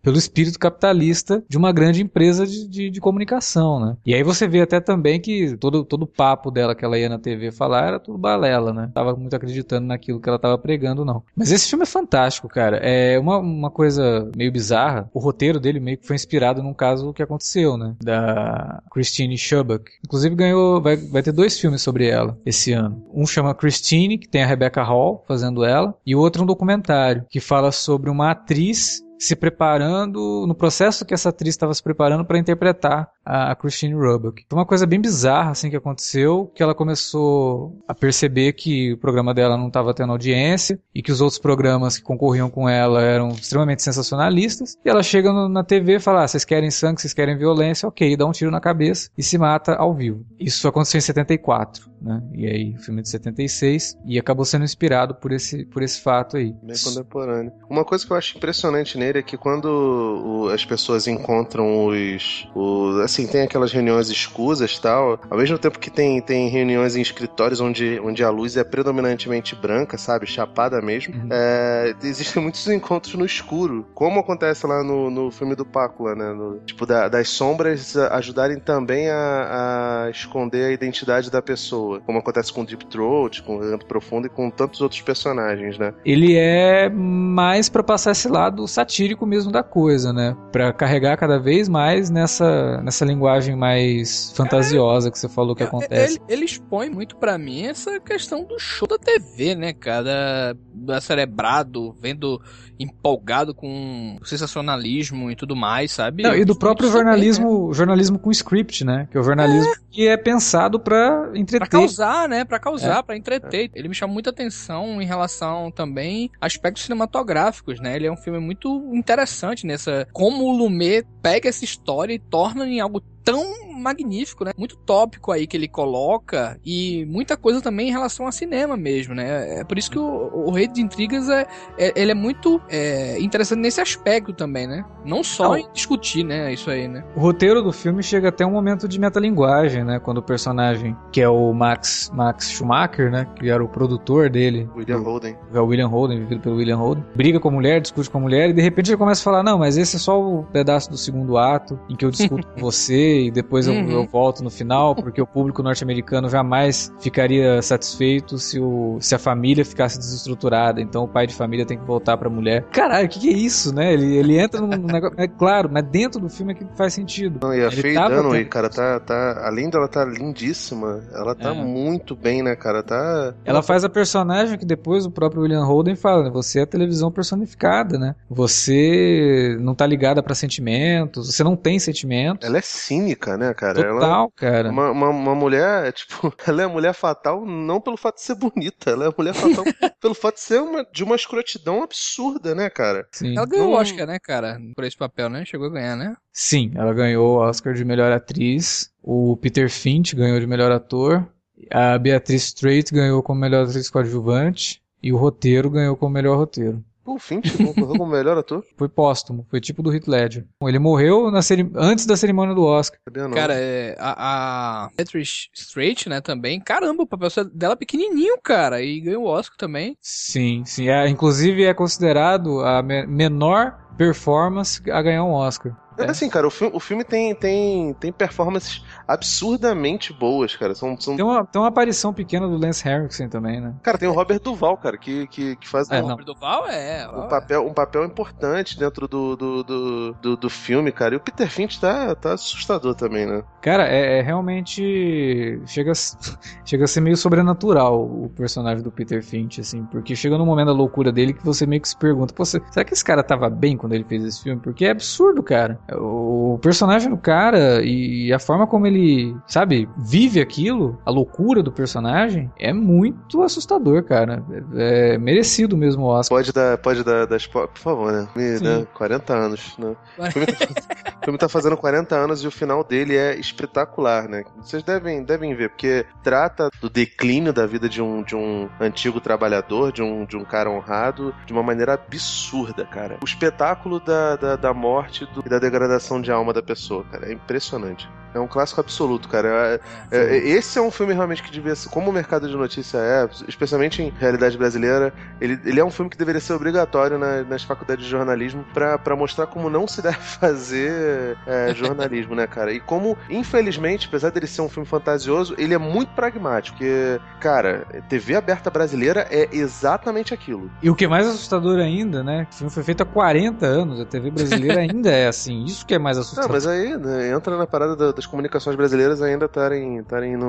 pelo espírito capitalista de uma grande empresa de, de, de comunicação, né? E aí você vê até também que todo, todo o papo dela que ela ia na TV falar era tudo balela, né? Tava muito acreditando naquilo que ela tava pregando, não. Mas esse filme é fantástico, cara. É uma, uma coisa meio bizarra. O roteiro dele meio que foi inspirado num caso que aconteceu, né? Da Christine Schubuck. Inclusive ganhou, vai, vai ter dois filmes sobre ela esse ano. Um chama Christine, que tem a Rebecca Hall fazendo ela, e o outro um documentário que fala sobre uma atriz se preparando, no processo que essa atriz estava se preparando para interpretar a, Christine Roebuck. Foi uma coisa bem bizarra assim que aconteceu, que ela começou a perceber que o programa dela não estava tendo audiência e que os outros programas que concorriam com ela eram extremamente sensacionalistas. E ela chega no- na TV e fala: ah, vocês querem sangue, vocês querem violência, ok, dá um tiro na cabeça e se mata ao vivo. Isso aconteceu em 74, né? E aí, o filme é de 76 e acabou sendo inspirado por esse, por esse fato aí. Bem contemporâneo. Uma coisa que eu acho impressionante nele é que quando as pessoas encontram os, os- Assim, tem aquelas reuniões escusas e tal. Ao mesmo tempo que tem, tem reuniões em escritórios onde, onde a luz é predominantemente branca, sabe? Chapada mesmo. Uhum. É, existem muitos encontros no escuro. Como acontece lá no, no filme do Pácula, né? No- tipo, da- das sombras ajudarem também a, a esconder a identidade da pessoa. Como acontece com Deep Throat, com Garganta Profundo e com tantos outros personagens, né? ele é mais pra passar esse lado satírico mesmo da coisa, né? Pra carregar cada vez mais nessa, nessa linguagem mais fantasiosa que você falou que acontece. Ele, ele expõe muito pra mim essa questão do show da TV, né, cara? Da cerebrado, vendo empolgado com sensacionalismo e tudo mais, sabe? Não, e do próprio também, né? jornalismo, jornalismo com script, né? Que é o jornalismo que é pensado pra Pra entreter. causar, né? Pra causar, pra entreter. Ele me chama muita atenção em relação também a aspectos cinematográficos, né? Ele é um filme muito interessante nessa. Como o Lumet pega essa história e torna em algo tão magnífico, né? Muito tópico aí que ele coloca e muita coisa também em relação a cinema mesmo, né? É por isso que o, o Rei de Intrigas é, é- ele é muito é, interessante nesse aspecto também, né? Não só Não. em discutir, né? Isso aí, né? O roteiro do filme chega até um momento de metalinguagem, né? Quando o personagem, que é o Max, Max Schumacher, né? Que era o produtor dele, William Holden. é o William Holden, vivido pelo William Holden, briga com a mulher, discute com a mulher, e de repente ele começa a falar: Não, mas esse é só o pedaço do segundo ato, em que eu discuto com você, e depois eu, Uhum. eu volto no final, porque o público norte-americano jamais ficaria satisfeito se, o, se a família ficasse desestruturada, então o pai de família tem que voltar pra mulher. Caralho, o que, que é isso, né? Ele, ele entra num negócio. É claro, mas dentro do filme é que faz sentido. Não, e a Ele Faye tava Dunaway, tendo- cara, tá, tá. Além dela tá lindíssima, ela tá É. muito bem, né, cara? Tá. Ela faz a personagem que depois o próprio William Holden fala, né? Você é a televisão personificada, né? Você não tá ligada pra sentimentos, você não tem sentimentos. Ela é cínica, né, cara? Ela Total, cara. Uma, uma, uma mulher, é, tipo, ela é a mulher fatal não pelo fato de ser bonita, ela é a mulher fatal pelo fato de ser uma, de uma escrotidão absurda, né, cara? Sim. Ela ganhou o Não- Oscar, né, cara? Por esse papel, né? Chegou a ganhar, né? Sim, ela ganhou o Oscar de melhor atriz. O Peter Finch ganhou de melhor ator. A Beatriz Strait ganhou como melhor atriz coadjuvante. E o roteiro ganhou como melhor roteiro. O Finch concorreu como melhor ator? Foi póstumo, foi tipo do Heath Ledger. Ele morreu na ceri- antes da cerimônia do Oscar. Cara, é, a, a Patrick Strait, né, também. Caramba, o papel dela é pequenininho, cara. E ganhou o Oscar também. Sim, sim. É, inclusive é considerado a me- menor performance a ganhar um Oscar. É assim, cara, o filme, o filme tem, tem, tem performances absurdamente boas, cara. São, são... Tem uma, tem uma aparição pequena do Lance Henriksen também, né? Cara, tem o Robert Duval, cara, que, que, que faz É, um. Robert Duval é. um papel, um papel importante dentro do, do, do, do, do filme, cara. E o Peter Finch tá, tá assustador também, né? Cara, é, é realmente. Chega chega a ser meio sobrenatural o personagem do Peter Finch, assim, porque chega num momento da loucura dele que você meio que se pergunta: Pô, você- será que esse cara tava bem quando ele fez esse filme? Porque é absurdo, cara. O personagem do cara e a forma como ele, sabe, vive aquilo, a loucura do personagem, é muito assustador, cara. É, é merecido mesmo o Oscar. Pode dar, pode dar, dar por favor, né? Me dá 40 anos, né? O filme, tá, o filme tá fazendo 40 anos e o final dele é espetacular, né? Vocês devem, devem ver, porque trata do declínio da vida de um, de um antigo trabalhador, de um, de um cara honrado, de uma maneira absurda, cara. O espetáculo da, da, da morte do- e da degradação de alma da pessoa, cara. É impressionante. É um clássico absoluto, cara. É- é- esse é um filme realmente que devia ser, como o mercado de notícia é, especialmente em realidade brasileira, ele, ele é um filme que deveria ser obrigatório na- nas faculdades de jornalismo pra mostrar como não se deve fazer é, jornalismo, né, cara? E como, infelizmente, apesar dele ser um filme fantasioso, ele é muito pragmático. Porque, cara, TV aberta brasileira é exatamente aquilo. E o que é mais assustador ainda, né? O filme foi feito há 40 anos, a TV brasileira ainda é assim. Isso que é mais Não, assustador. mas aí né, entra na parada da- das comunicações brasileiras ainda estarem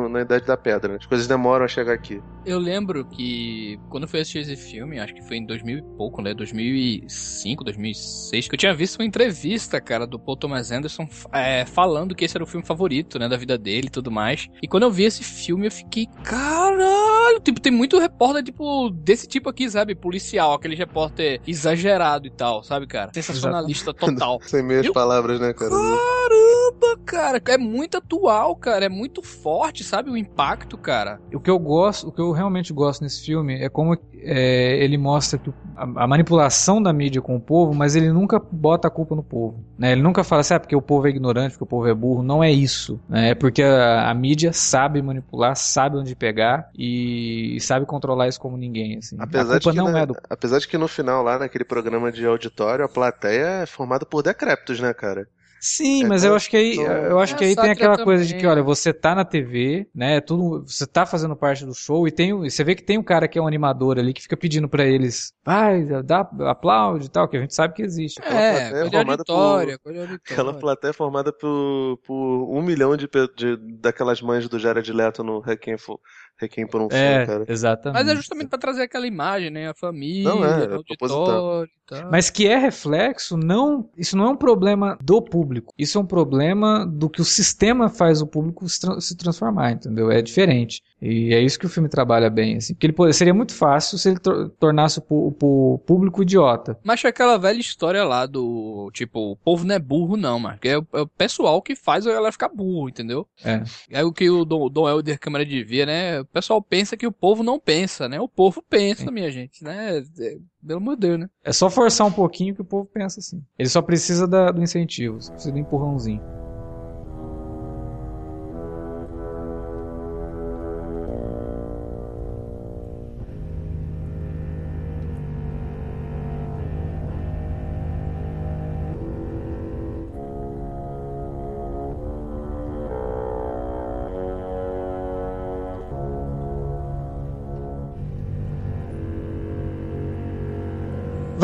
na idade da pedra. né? As coisas demoram a chegar aqui. Eu lembro que quando eu fui assistir esse filme, acho que foi em 2000 e pouco, né? 2005, 2006, que eu tinha visto uma entrevista, cara, do Paul Thomas Anderson é, falando que esse era o filme favorito, né? Da vida dele e tudo mais. E quando eu vi esse filme, eu fiquei, caralho! Tipo, tem muito repórter, tipo, desse tipo aqui, sabe? Policial, aquele repórter exagerado e tal, sabe, cara? Sensacionalista total. Sem meias Eu- palavras, né, cara? Caramba, cara, é muito atual, cara, é muito forte, sabe? O impacto, cara. O que eu gosto, o que eu realmente gosto nesse filme é como é, ele mostra que a, a manipulação da mídia com o povo, mas ele nunca bota a culpa no povo. Né? Ele nunca fala assim, ah, porque o povo é ignorante, porque o povo é burro. Não é isso. Né? É porque a, a mídia sabe manipular, sabe onde pegar e, sabe controlar isso como ninguém. Assim. Apesar a de, culpa que não na- é do apesar de que no final, lá naquele programa de auditório, a plateia é formada por decrépitos, né, cara? Sim, É mas eu acho que aí, eu acho que aí tem aquela outra coisa de também. que, olha, você tá na TV, né? Tudo, você tá fazendo parte do show e tem, você vê que tem um cara que é um animador ali que fica pedindo pra eles, vai, dá, aplaude e tal, que a gente sabe que existe. Aquela É, plateia coisa de formada por- auditória, coisa de auditória. Aquela plateia é formada por, por um milhão de, de- daquelas mães do Jared Leto no Requiem, Fo- Requiem por um É, cara. exatamente. Mas é justamente pra trazer aquela imagem, né? A família, Não, é, é o auditório e tal. Mas que é reflexo, não, isso não é um problema do público. Isso é um problema do que o sistema faz o público se transformar, entendeu? É diferente. E é isso que o filme trabalha bem, assim. Porque ele seria muito fácil se ele tor- tornasse o, o pu- público idiota. Mas é aquela velha história lá do, tipo, o povo não é burro não, mas é o, é o pessoal que faz a galera ficar burro, entendeu? É. É o que o Dom, Dom Helder Câmara devia, né? O pessoal pensa que o povo não pensa, né? O povo pensa, minha gente, né? É, pelo amor de Deus, né? É só forçar um pouquinho que o povo pensa assim. Ele só precisa da- do incentivo, só precisa do empurrãozinho.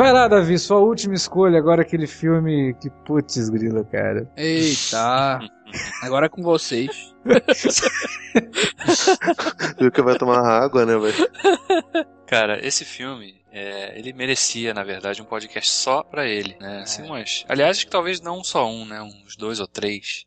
Vai lá, Davi, sua última escolha, agora aquele filme que putz grila, cara. Eita! Agora é com vocês. Viu que vai tomar água, né, velho? Cara, esse filme, é, ele merecia, na verdade, um podcast só pra ele, né? Assim, umas... Aliás, acho que talvez não só um, né? Uns dois ou três.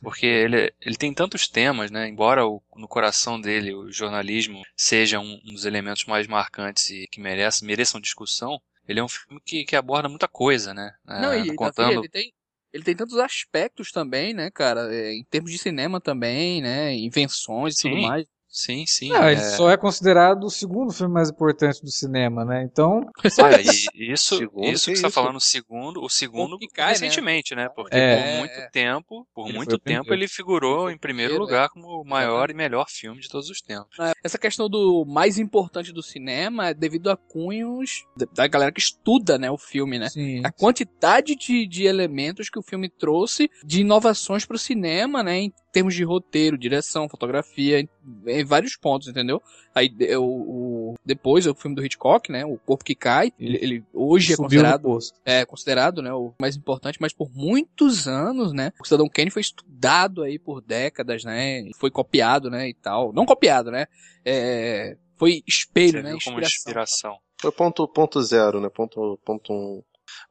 Porque ele, ele tem tantos temas, né? Embora o- no coração dele o jornalismo seja um, um dos elementos mais marcantes e que merece, mereçam discussão, ele é um filme que, que aborda muita coisa, né? Não, É, e Davi, contando ele tem. Ele tem tantos aspectos também, né, cara? É, em termos de cinema também, né? Invenções e tudo mais. Sim, sim. Ah, ele é, só é considerado o segundo filme mais importante do cinema, né? Então, é, e isso, Segundo, isso que que você tá isso? falando, o segundo, o segundo que cai, né? recentemente, né? Porque É. por muito tempo, por Ele muito o tempo primeiro. ele figurou em primeiro lugar como o maior e melhor filme de todos os tempos. Essa questão do mais importante do cinema é devido a cunhos da- galera que estuda, né, o filme, né? sim. A quantidade de, de elementos que o filme trouxe de inovações pro cinema, né? Em termos de roteiro, direção, fotografia, em, em vários pontos, entendeu? Aí de- o, depois o filme do Hitchcock, né? O Corpo que Cai, ele, ele hoje é Subiu no considerado é considerado, né, o mais importante, mas por muitos anos, né, o Cidadão Kane foi estudado aí por décadas, né, foi copiado, né, e tal. Não copiado, né, é, foi espelho, Você né, viu como inspiração. inspiração. Foi ponto, ponto zero, né? Ponto, ponto um.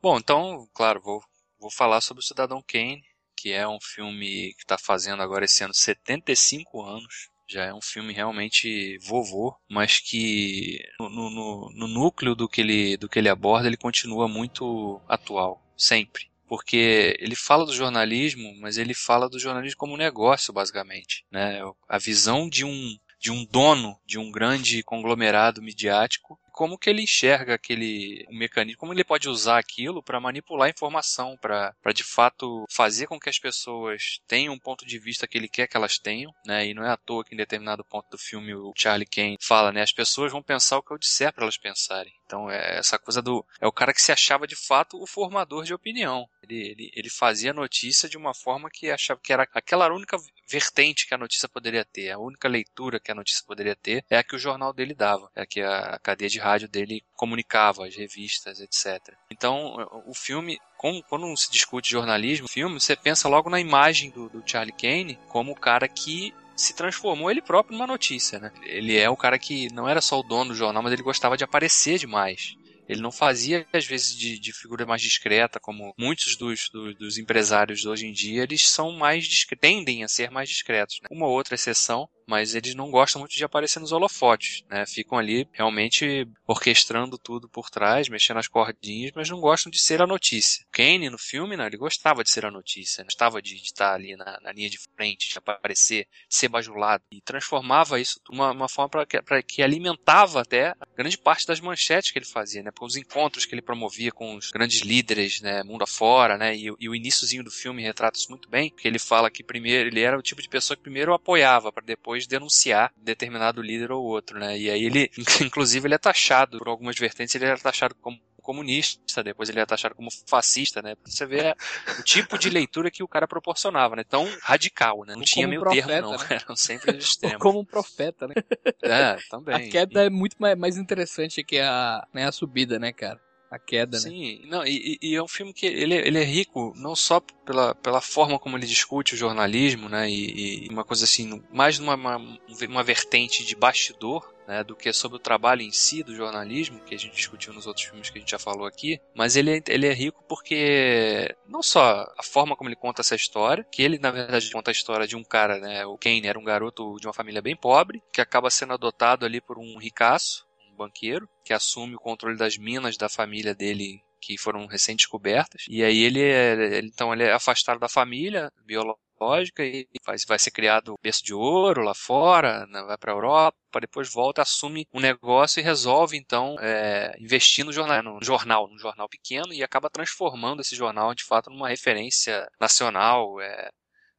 Bom, então, claro, vou, vou falar sobre o Cidadão Kane, que é um filme que está fazendo agora esse ano 75 anos. Já é um filme realmente vovô, mas que no, no- no- núcleo do que, ele, do que ele aborda, ele continua muito atual, sempre. Porque ele fala do jornalismo, mas ele fala do jornalismo como negócio, basicamente. Né? A visão de um, de um dono de um grande conglomerado midiático como que ele enxerga aquele mecanismo, como ele pode usar aquilo para manipular a informação, para de fato fazer com que as pessoas tenham um ponto de vista que ele quer que elas tenham, né? E não é à toa que em determinado ponto do filme o Charlie Kane fala, né? As pessoas vão pensar o que eu disser para elas pensarem. Então é essa coisa do é o cara que se achava de fato o formador de opinião. Ele, ele, ele fazia notícia de uma forma que achava que era aquela única vertente que a notícia poderia ter, a única leitura que a notícia poderia ter é a que o jornal dele dava, é a que a cadeia de rádio dele comunicava, as revistas, etc. Então, o filme, quando se discute jornalismo, filme, você pensa logo na imagem do, do Charlie Kane como o cara que se transformou ele próprio numa notícia, né? Ele é o cara que não era só o dono do jornal, mas ele gostava de aparecer demais. Ele não fazia, às vezes, de, de figura mais discreta, como muitos dos, dos, dos empresários hoje em dia, eles são mais tendem a ser mais discretos. né? Uma ou outra exceção, mas eles não gostam muito de aparecer nos holofotes, né? Ficam ali realmente orquestrando tudo por trás, mexendo as cordinhas, mas não gostam de ser a notícia. Kane, no filme, não, ele gostava de ser a notícia, né? gostava de, de estar ali na, na linha de frente, de aparecer, de ser bajulado, e transformava isso uma, uma forma para que, que alimentava até grande parte das manchetes que ele fazia, né? Por os encontros que ele promovia com os grandes líderes, né? Mundo afora, né? E, e o iníciozinho do filme retrata isso muito bem, porque ele fala que primeiro ele era o tipo de pessoa que primeiro apoiava para depois denunciar determinado líder ou outro, né? E aí ele, inclusive, ele é taxado por algumas vertentes, ele era taxado como comunista, depois ele é taxado como fascista, né? Você ver o tipo de leitura que o cara proporcionava, né? Tão radical, né? Não Ou tinha meio termo, profeta, não. né? Eram sempre os extremos. como um profeta, né? É, também. A queda é muito mais, mais interessante que a, né, a subida, né, cara? A queda, né? Sim, não, e, e- é um filme que ele, ele é rico não só pela, pela forma como ele discute o jornalismo, né, e, e uma coisa assim, mais numa uma, uma vertente de bastidor, né, do que sobre o trabalho em si do jornalismo, que a gente discutiu nos outros filmes que a gente já falou aqui, mas ele, é- ele é rico porque não só a forma como ele conta essa história, que ele na verdade conta a história de um cara, né, o Kane era um garoto de uma família bem pobre, que acaba sendo adotado ali por um ricaço, banqueiro, que assume o controle das minas da família dele que foram recém-descobertas. E aí ele é, ele- então ele é afastado da família biológica e faz, vai ser criado berço de ouro lá fora, né, vai para a Europa, depois volta, assume um negócio e resolve então é, investir no jornal, no jornal, num jornal pequeno e acaba transformando esse jornal de fato numa referência nacional, é,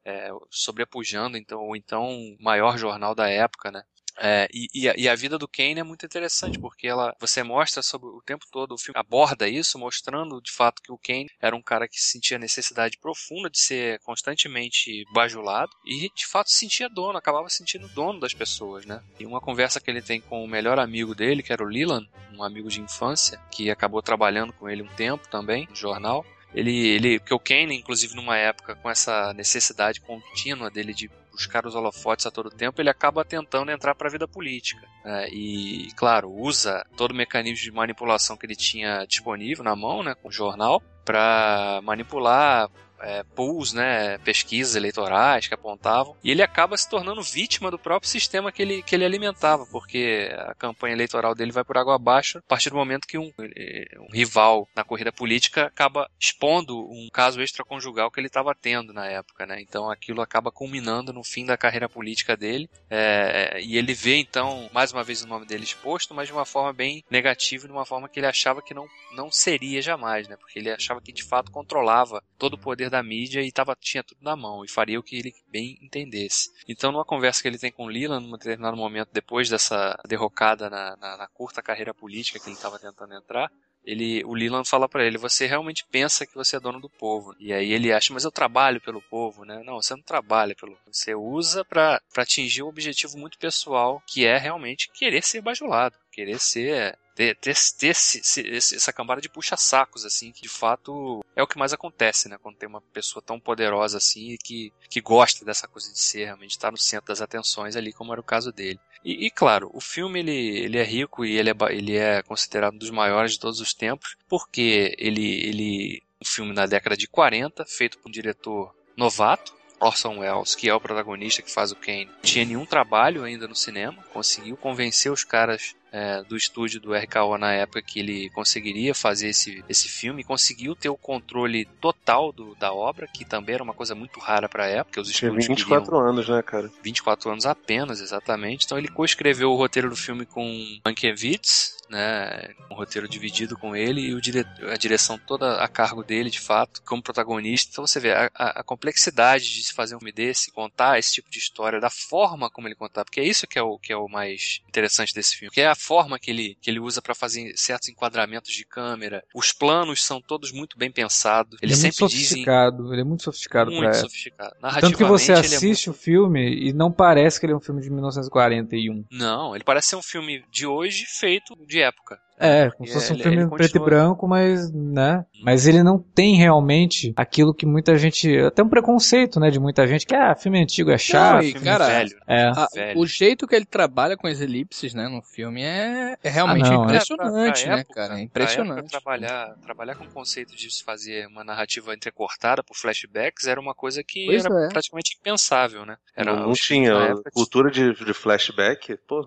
é, sobrepujando então então o maior jornal da época, né? É, e, e a, e a vida do Kane é muito interessante, porque ela, você mostra sobre o tempo todo, o filme aborda isso, mostrando de fato que o Kane era um cara que sentia necessidade profunda de ser constantemente bajulado e de fato se sentia dono, acabava se sentindo dono das pessoas, né? E uma conversa que ele tem com o melhor amigo dele, que era o Leland, um amigo de infância, que acabou trabalhando com ele um tempo também no jornal. Ele, ele, porque o Kane, inclusive numa época com essa necessidade contínua dele de buscar os holofotes a todo tempo, ele acaba tentando entrar para a vida política. né? e, claro, usa todo o mecanismo de manipulação que ele tinha disponível na mão, né, com o jornal, para manipular é, pools, né, pesquisas eleitorais que apontavam, e ele acaba se tornando vítima do próprio sistema que ele, que ele alimentava, porque a campanha eleitoral dele vai por água abaixo a partir do momento que um, eh, um rival na corrida política acaba expondo um caso extraconjugal que ele estava tendo na época, né? Então aquilo acaba culminando no fim da carreira política dele, é, e ele vê então mais uma vez o nome dele exposto, mas de uma forma bem negativa, de uma forma que ele achava que não, não seria jamais, né? Porque ele achava que de fato controlava todo o poder da mídia e tava, tinha tudo na mão e faria o que ele bem entendesse. Então, numa conversa que ele tem com Lila, num determinado momento depois dessa derrocada na, na, na curta carreira política que ele estava tentando entrar, ele, o Leland fala para ele: você realmente pensa que você é dono do povo? E aí ele acha, mas eu trabalho pelo povo, né? Não, você não trabalha pelo, você usa para atingir um objetivo muito pessoal, que é realmente querer ser bajulado, querer ser ter, ter, ter esse, esse, essa cambada de puxa-sacos, assim, que de fato é o que mais acontece, né? Quando tem uma pessoa tão poderosa assim que, que gosta dessa coisa de ser, realmente estar tá no centro das atenções ali, como era o caso dele. E, e, claro, o filme ele, ele é rico e ele é, ele é considerado um dos maiores de todos os tempos, porque ele, ele um filme na década de 40, feito por um diretor novato, Orson Welles, que é o protagonista que faz o Kane, tinha nenhum trabalho ainda no cinema, conseguiu convencer os caras é, do estúdio do RKO na época que ele conseguiria fazer esse, esse filme, conseguiu ter o controle total do, da obra, que também era uma coisa muito rara para a época. Os estúdios 24 queriam, anos, né, cara? 24 anos apenas, exatamente. Então ele coescreveu o roteiro do filme com Mankiewicz, né, um roteiro dividido com ele e o dire... a direção toda a cargo dele, de fato, como protagonista. Então você vê a, a, a, complexidade de se fazer um filme desse, contar esse tipo de história, da forma como ele contar, porque é isso que é o, que é o mais interessante desse filme, que é a forma que ele, que ele usa para fazer certos enquadramentos de câmera. Os planos são todos muito bem pensados. Ele, Eles é muito sempre dizem sofisticado, ele é muito sofisticado muito sofisticado. Tanto que você ele é assiste o filme e não parece que ele é um filme de 1941. Não, ele parece ser um filme de hoje feito de época. É, como E se fosse um ele- filme ele preto e continua- branco, mas, né? Mas ele não tem realmente aquilo que muita gente. Até um preconceito, né? De muita gente que, ah, filme antigo é chato. Não, e, filme cara, velho. É. A- velho. o jeito que ele trabalha com as elipses, né, no filme é, é realmente Ah, não, é. impressionante, É, pra- pra né, época- cara? É impressionante. trabalhar, trabalhar com o conceito de se fazer uma narrativa entrecortada por flashbacks era uma coisa que Pois era é. praticamente impensável, né? Era, não, não tinha época cultura de, de flashback, pô.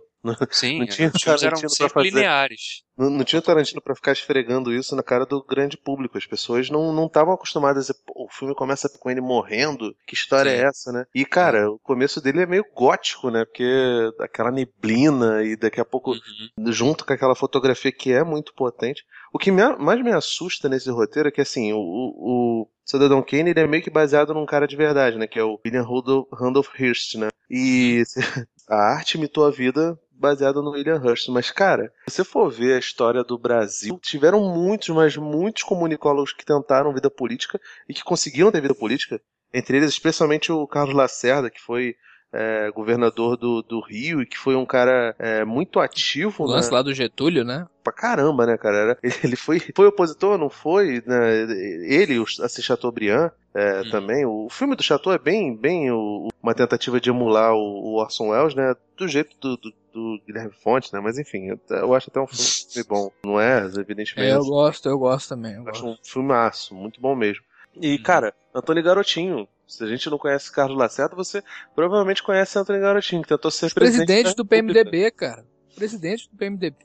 Sim, não tinha os filmes eram sempre fazer. lineares. Não, não tinha Tarantino pra ficar esfregando isso na cara do grande público. As pessoas não não estavam acostumadas a dizer, pô, o filme começa com ele morrendo. Que história Sim. é essa, né? E, cara, o começo dele é meio gótico, né? Porque aquela neblina e daqui a pouco, Uhum. junto com aquela fotografia que é muito potente. O que mais me assusta nesse roteiro é que, assim, o, o Cidadão Kane ele é meio que baseado num cara de verdade, né? Que é o William Randolph Hearst, né? E a arte imitou a vida baseada no William Hearst. Mas, cara, se você for ver a história do Brasil, tiveram muitos, mas muitos comunicólogos que tentaram vida política e que conseguiram ter vida política. Entre eles, especialmente o Carlos Lacerda, que foi é, governador do, do Rio e que foi um cara é, muito ativo O na, lance lá do Getúlio, né? pra caramba, né, cara? Era- ele- foi, foi opositor, não foi? Né? Ele, o assim, Chateaubriand, é, Hum. também. O filme do Chateau é bem, bem o- uma tentativa de emular o, o Orson Welles, né? Do jeito do, do, do Guilherme Fontes, né? Mas enfim, eu, eu acho até um filme bom. Não é, evidentemente. É, eu gosto, eu gosto também. eu acho gosto. um filmaço, muito bom mesmo. E, Uhum. cara, Antônio Garotinho. Se a gente não conhece Carlos Lacerda, você provavelmente conhece Antônio Garotinho, que tentou ser presidente. Presidente do. PMDB, cara. Presidente do PMDB.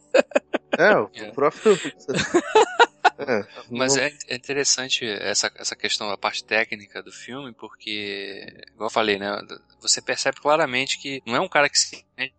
É, o É. próprio. É, Mas não- é, é interessante essa, essa questão da parte técnica do filme, porque, igual eu falei, né? Você percebe claramente que não é um cara que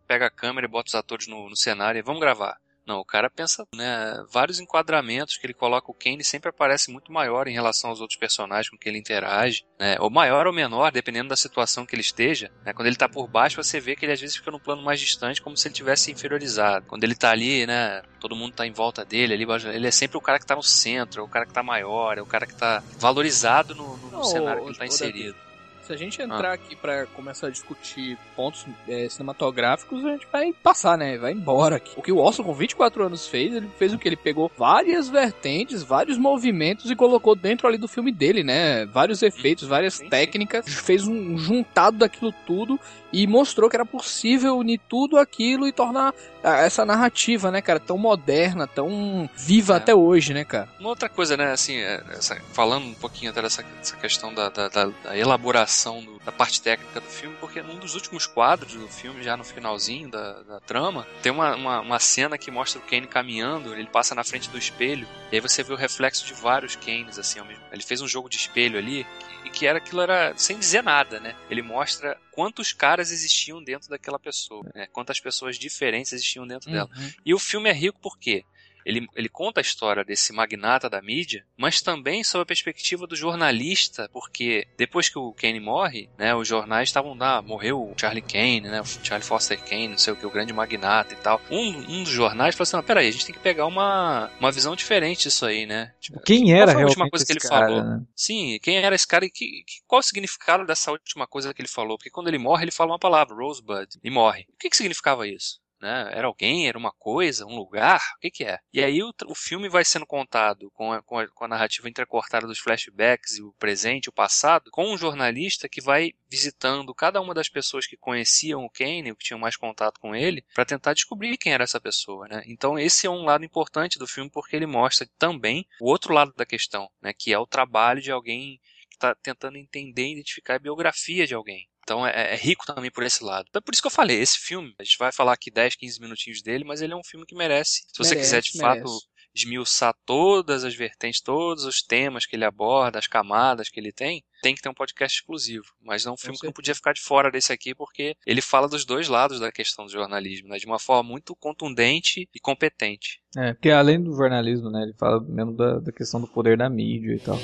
pega a câmera e bota os atores no, no cenário e vamos gravar. Não, o cara pensa, né, vários enquadramentos que ele coloca, o Kane sempre aparece muito maior em relação aos outros personagens com que ele interage, né, ou maior ou menor, dependendo da situação que ele esteja, né, quando ele tá por baixo, você vê que ele às vezes fica num plano mais distante, como se ele tivesse inferiorizado. Quando ele tá ali, né, todo mundo tá em volta dele, ali, ele é sempre o cara que tá no centro, é o cara que tá maior, é o cara que tá valorizado no, no- no cenário que ele tá inserido. Se a gente entrar aqui pra começar a discutir pontos é, cinematográficos, a gente vai passar, né? Vai embora aqui. O que o Orson com 24 anos fez, ele fez o que? Ele pegou várias vertentes, vários movimentos e colocou dentro ali do filme dele, né? Vários efeitos, várias sim, sim. técnicas, fez um juntado daquilo tudo e mostrou que era possível unir tudo aquilo e tornar ah, essa narrativa, né, cara, tão moderna, tão viva É. até hoje, né, cara? Uma outra coisa, né, assim, é, essa- falando um pouquinho até dessa, dessa questão da, da- da- da elaboração do- da parte técnica do filme, porque num dos últimos quadros do filme, já no finalzinho da, da trama, tem uma, uma, uma cena que mostra o Kane caminhando, ele passa na frente do espelho, e aí você vê o reflexo de vários Kanes, assim, ao mesmo Ele fez um jogo de espelho ali, que, que era aquilo era sem dizer nada, né? Ele mostra quantos caras existiam dentro daquela pessoa, né? Quantas pessoas diferentes existiam dentro dela. E o filme é rico por quê? Ele, ele conta a história desse magnata da mídia, mas também sob a perspectiva do jornalista, porque depois que o Kane morre, né, os jornais estavam lá, morreu o Charlie Kane, né, o Charlie Foster Kane, não sei o que, o grande magnata e tal. Um, um dos jornais falou assim, não, peraí, a gente tem que pegar uma, uma visão diferente disso aí, né? Tipo, Quem qual era foi a última realmente coisa que esse ele cara, falou? né? Sim, quem era esse cara e que, que- qual o significado dessa última coisa que ele falou? Porque quando ele morre, ele fala uma palavra, Rosebud, e morre. O que, que significava isso? Né? Era alguém? Era uma coisa? Um lugar? O que, que é? E aí o, o filme vai sendo contado com a, com, a, com a narrativa entrecortada dos flashbacks e o presente o passado, com um jornalista que vai visitando cada uma das pessoas que conheciam o Kane, que tinham mais contato com ele, para tentar descobrir quem era essa pessoa. Né? Então esse é um lado importante do filme porque ele mostra também o outro lado da questão, né? que é o trabalho de alguém que está tentando entender e identificar a biografia de alguém. Então é, é rico também por esse lado. Então é por isso que eu falei, esse filme, a gente vai falar aqui 10, 15 minutinhos dele, mas ele é um filme que merece. Se você Merece, quiser de merece. fato esmiuçar todas as vertentes, todos os temas que ele aborda, as camadas que ele tem, tem que ter um podcast exclusivo. Mas é um filme que não podia ficar de fora desse aqui, porque ele fala dos dois lados da questão do jornalismo, né? De uma forma muito contundente e competente. É, porque além do jornalismo, né, ele fala mesmo da, da questão do poder da mídia e tal.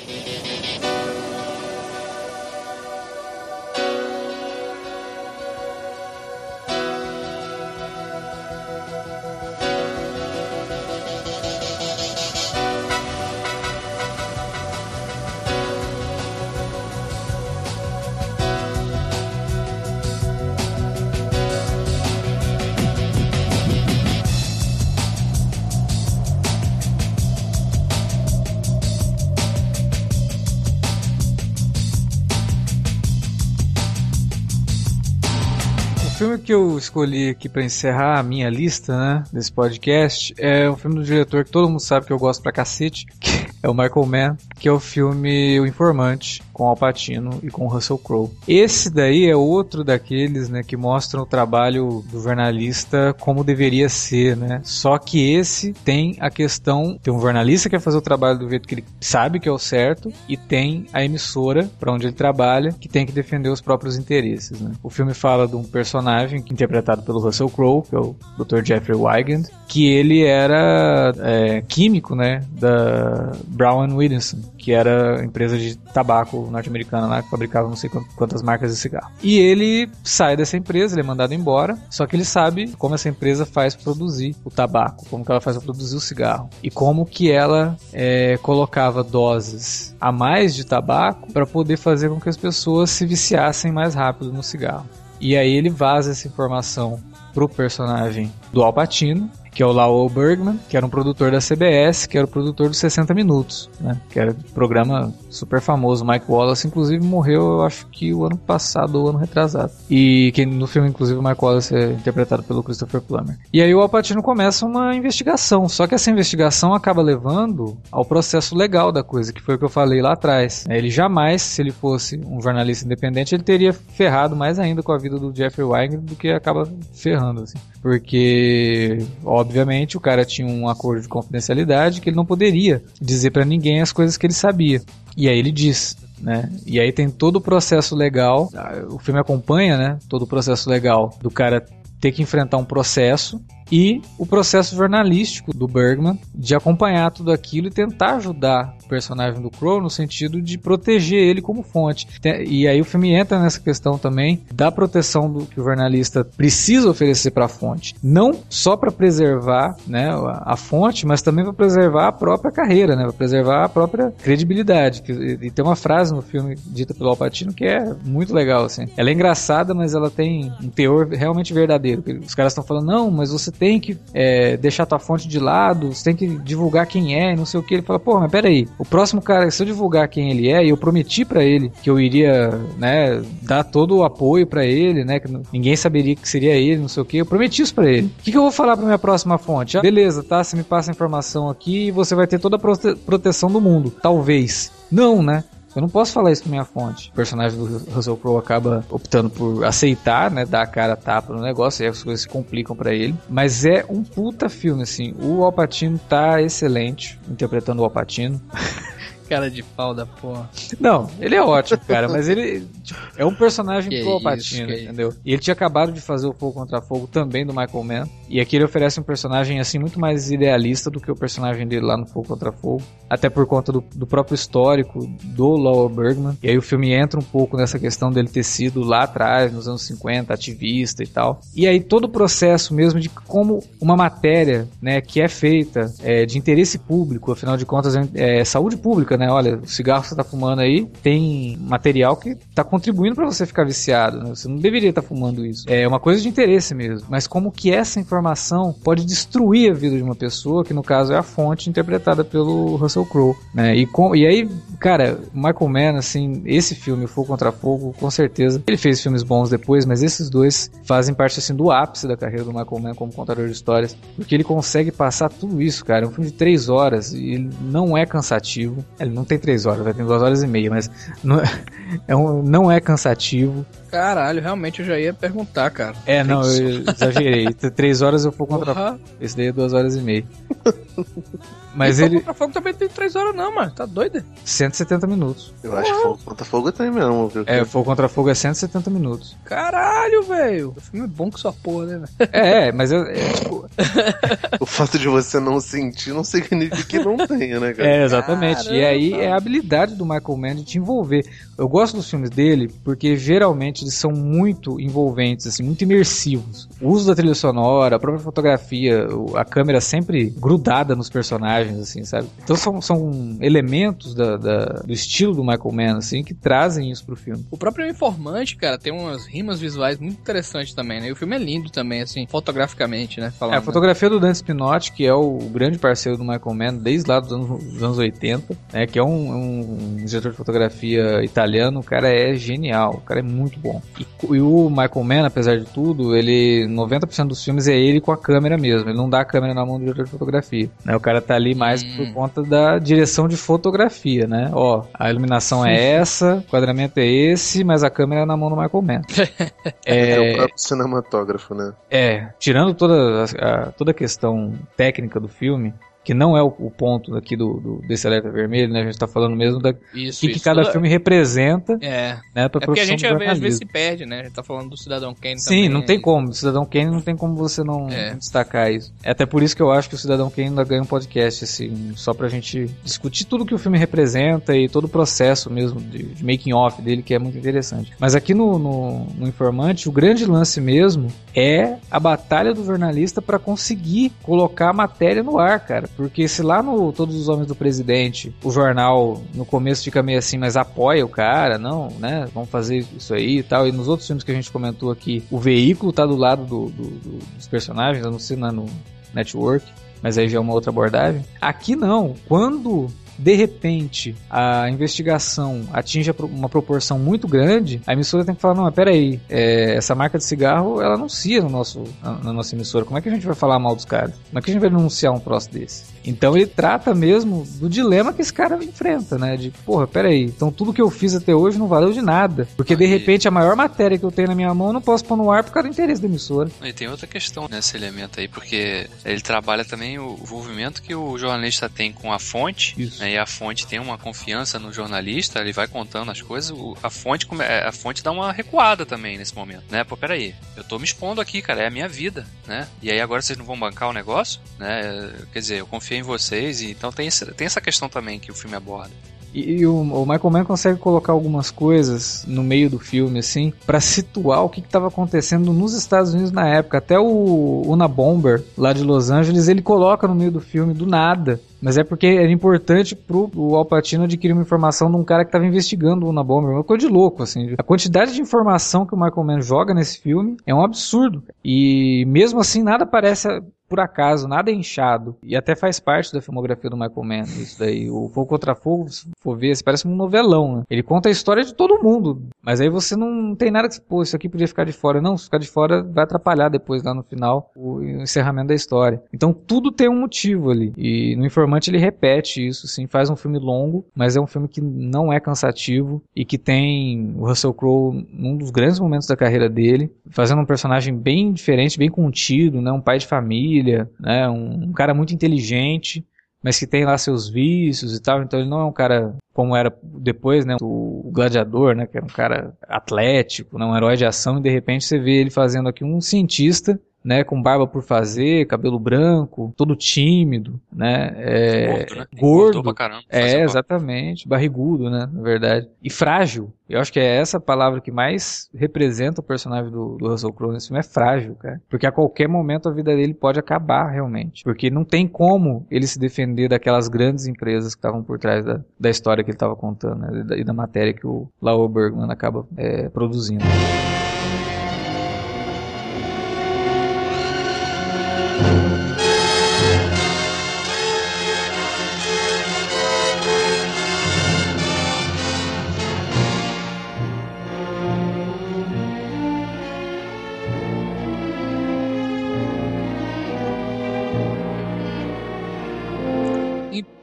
Que eu escolhi aqui pra encerrar a minha lista, né, desse podcast, é um filme do diretor que todo mundo sabe que eu gosto pra cacete, que é o Michael Mann, que é o filme O Informante, com Al Pacino e com Russell Crowe. Esse daí é outro daqueles, né, que mostram o trabalho do jornalista como deveria ser, né? Só que esse tem a questão, tem um jornalista que quer fazer o trabalho do jeito que ele sabe que é o certo e tem a emissora para onde ele trabalha que tem que defender os próprios interesses, né? O filme fala de um personagem interpretado pelo Russell Crowe, que é o Dr. Jeffrey Wigand, que ele era é, químico, né, da Brown Williamson, que era empresa de tabaco norte-americana lá, que fabricava não sei quant- quantas marcas de cigarro. E ele sai dessa empresa, ele é mandado embora, só que ele sabe como essa empresa faz produzir o tabaco, como que ela faz produzir o cigarro e como que ela é, colocava doses a mais de tabaco para poder fazer com que as pessoas se viciassem mais rápido no cigarro. E aí ele vaza essa informação pro personagem do Al Pacino, que é o Lowell Bergman, que era um produtor da CBS, que era o produtor dos 60 Minutos, né? Que era um programa super famoso. Mike Wallace, inclusive, morreu, eu acho que o ano passado ou ano retrasado. E que no filme, inclusive, o Mike Wallace é interpretado pelo Christopher Plummer. E aí o Al Pacino começa uma investigação, só que essa investigação acaba levando ao processo legal da coisa, que foi o que eu falei lá atrás. Ele jamais, se ele fosse um jornalista independente, ele teria ferrado mais ainda com a vida do Jeffrey Wagner do que acaba ferrando, assim. Porque, obviamente, o cara tinha um acordo de confidencialidade que ele não poderia dizer pra ninguém as coisas que ele sabia. E aí ele diz, né? E aí tem todo o processo legal, o filme acompanha, né? Todo o processo legal do cara ter que enfrentar um processo e o processo jornalístico do Bergman de acompanhar tudo aquilo e tentar ajudar o personagem do Crow no sentido de proteger ele como fonte. Te- E aí o filme entra nessa questão também da proteção do que o jornalista precisa oferecer para a fonte, não só para preservar, né, a, fonte, mas também para preservar a própria carreira, né, para preservar a própria credibilidade. E, tem uma frase no filme dita pelo Alpatino que é muito legal assim. Ela é engraçada, mas ela tem um teor realmente verdadeiro. Os caras estão falando não, mas você tem que é, deixar tua fonte de lado, você tem que divulgar quem é, não sei o que. Ele fala, pô, mas peraí, o próximo cara, se eu divulgar quem ele é, e eu prometi pra ele que eu iria, né, dar todo o apoio pra ele, né, que ninguém saberia que seria ele, não sei o que, eu prometi isso pra ele. O que, que eu vou falar pra minha próxima fonte? Ah, beleza, tá, você me passa a informação aqui e você vai ter toda a prote- proteção do mundo. Talvez. Não, né? Eu não posso falar isso pra minha fonte. O personagem do Russell Crowe acaba optando por aceitar, né? Dar a cara a tapa no negócio, e as coisas se complicam pra ele. Mas é um puta filme, assim. O Alpatino tá excelente interpretando o Alpatino. Cara de pau da porra. Não, ele é ótimo, cara, mas ele tipo, é um personagem Que Alpatino, que entendeu? E ele tinha acabado de fazer o Fogo contra Fogo também do Michael Mann, e aqui ele oferece um personagem assim muito mais idealista do que o personagem dele lá no Fogo contra Fogo, até por conta do, do próprio histórico do Lowell Bergman. E aí o filme entra um pouco nessa questão dele ter sido lá atrás, nos anos 50, ativista e tal. E aí todo o processo mesmo de como uma matéria, né, que é feita é, de interesse público, afinal de contas é, é saúde pública, né? Olha, o cigarro que você tá fumando aí tem material que tá contribuindo para você ficar viciado, né? Você não deveria estar fumando isso. É uma coisa de interesse mesmo. Mas como que essa informação pode destruir a vida de uma pessoa, que no caso é a fonte interpretada pelo Russell Crowe, né? E, com, e aí, cara, Michael Mann, assim, esse filme, Fogo Contra Fogo, com certeza, ele fez filmes bons depois, mas esses dois fazem parte, assim, do ápice da carreira do Michael Mann como contador de histórias, porque ele consegue passar tudo isso, cara. É um filme de três horas e não é cansativo. Ele não tem três horas, vai ter duas horas e meia, mas não é, é um- não é cansativo. Caralho, realmente eu já ia perguntar, cara. É, não, eu exagerei. Três horas eu for contra Porra. Esse daí é duas horas e meia. Mas e ele. Fogo contra Fogo também tem três horas não, mano. Tá doido? 170 minutos. Eu acho que Fogo contra Fogo tem mesmo, viu? É, Fogo contra Fogo é 170 minutos. Caralho, velho. O filme é bom que sua porra, né, velho? É, é, mas é, é, tipo. O fato de você não sentir não significa que não tenha, né, cara? É, exatamente. E aí Caramba. é a habilidade do Michael Mann de te envolver. Eu gosto dos filmes dele porque geralmente eles são muito envolventes, assim, muito imersivos. O uso da trilha sonora, a própria fotografia, a câmera sempre grudada nos personagens, assim, sabe? Então são, são elementos da- da- do estilo do Michael Mann, assim, que trazem isso pro filme. O próprio Informante, cara, tem umas rimas visuais muito interessantes também, né? E o filme é lindo também, assim, fotograficamente, né? Falando, É, a fotografia do Dante Spinotti, que é o grande parceiro do Michael Mann desde lá dos anos, dos anos 80, né, que é um, um- um diretor de fotografia italiano, o cara é genial, o cara é muito bom. E, e o Michael Mann, apesar de tudo, ele 90% dos filmes é ele com a câmera mesmo, ele não dá a câmera na mão do diretor de fotografia. Né, o cara tá ali mais Hum. por conta da direção de fotografia, né? Ó, a iluminação é essa, o enquadramento é esse, mas a câmera é na mão do Michael Mann. É, o próprio cinematógrafo, né? É, tirando toda a, a- toda a questão técnica do filme, que não é o, o ponto aqui do, do- desse alerta vermelho, né? A gente tá falando mesmo da Isso, que, que isso. cada Toda- filme representa, É. né, pra É porque a gente do às vezes se perde, né? A gente tá falando do Cidadão Kane Sim, também. não tem como. O Cidadão Kane não tem como você não É. destacar isso. É até por isso que eu acho que o Cidadão Kane ainda ganha um podcast, assim, só pra gente discutir tudo que o filme representa e todo o processo mesmo de, de making off dele, que é muito interessante. Mas aqui no, no, no Informante, o grande lance mesmo é a batalha do jornalista pra conseguir colocar a matéria no ar, cara. Porque se lá no Todos os Homens do Presidente, o jornal no começo fica meio assim, mas apoia o cara, não, né? Vamos fazer isso aí e tal. E nos outros filmes que a gente comentou aqui, o veículo tá do lado do- do- do- dos personagens, eu não sei, não é no network, mas aí já é uma outra abordagem. Aqui não. Quando de repente a investigação atinge uma proporção muito grande, a emissora tem que falar, não, mas peraí, é, essa marca de cigarro, ela anuncia no nosso, na, na nossa emissora, como é que a gente vai falar mal dos caras? Como é que a gente vai denunciar um troço desse? Então ele trata mesmo do dilema que esse cara enfrenta, né? De, porra, peraí, então tudo que eu fiz até hoje não valeu de nada. Porque de repente a maior matéria que eu tenho na minha mão eu não posso pôr no ar por causa do interesse da emissora. E tem outra questão nesse elemento aí, porque ele trabalha também o envolvimento que o jornalista tem com a fonte, Isso. né? E a fonte tem uma confiança no jornalista, ele vai contando as coisas, a fonte é, a fonte dá uma recuada também nesse momento, né? Pô, peraí, eu tô me expondo aqui, cara, é a minha vida, né? E aí agora vocês não vão bancar o negócio, né? Quer dizer, eu confiei em vocês, e então tem, esse- tem essa questão também que o filme aborda. E, e o, o Michael Mann consegue colocar algumas coisas no meio do filme, assim, pra situar o que estava acontecendo nos Estados Unidos na época. Até o Una Bomber, lá de Los Angeles, ele coloca no meio do filme do nada. Mas é porque era importante pro o Al Pacino adquirir uma informação de um cara que estava investigando o Una Bomber. Uma coisa de louco, assim. A quantidade de informação que o Michael Mann joga nesse filme é um absurdo. E mesmo assim, nada parece por acaso, nada é inchado. E até faz parte da filmografia do Michael Mann, isso daí. O Fogo Contra Fogo, se for ver, parece um novelão, né? Ele conta a história de todo mundo. Mas aí você não tem nada que, pô, isso aqui podia ficar de fora. Não, se ficar de fora vai atrapalhar depois, lá no final, o encerramento da história. Então tudo tem um motivo ali. E no Informante ele repete isso, sim. Faz um filme longo, mas é um filme que não é cansativo e que tem o Russell Crowe num dos grandes momentos da carreira dele, fazendo um personagem bem diferente, bem contido, né? Um pai de família, né? Um, um cara muito inteligente, mas que tem lá seus vícios e tal. Então ele não é um cara como era depois, né? O Gladiador, né? Que era um cara atlético, né, um herói de ação, e de repente você vê ele fazendo aqui um cientista. Né, com barba por fazer, cabelo branco, todo tímido, né, é, Gordo, né? gordo, pra caramba. é, exatamente. Barrigudo, né? Na verdade. E frágil. Eu acho que é essa palavra que mais representa o personagem do, do Russell Crowe nesse filme. É frágil, cara. Porque a qualquer momento a vida dele pode acabar, realmente. Porque não tem como ele se defender daquelas grandes empresas que estavam por trás da, da história que ele estava contando, né? E da, da matéria que o Laura Bergman acaba é, produzindo.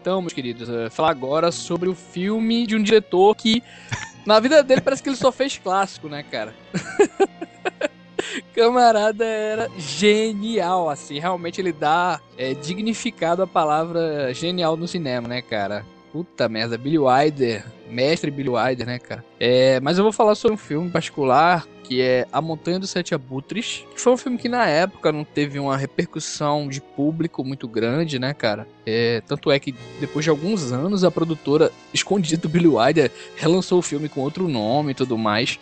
Então, meus queridos, eh, falar agora sobre o filme de um diretor que, na vida dele, parece que ele só fez clássico, né, cara? Camarada era genial, assim, realmente ele dá é, dignificado à palavra genial no cinema, né, cara? Puta merda, Billy Wilder, mestre Billy Wilder, né, cara? É, mas eu vou falar sobre um filme particular que é A Montanha dos Sete Abutres, que foi um filme que na época não teve uma repercussão de público muito grande, né, cara? É, tanto é que depois de alguns anos a produtora escondida do Billy Wilder relançou o filme com outro nome e tudo mais.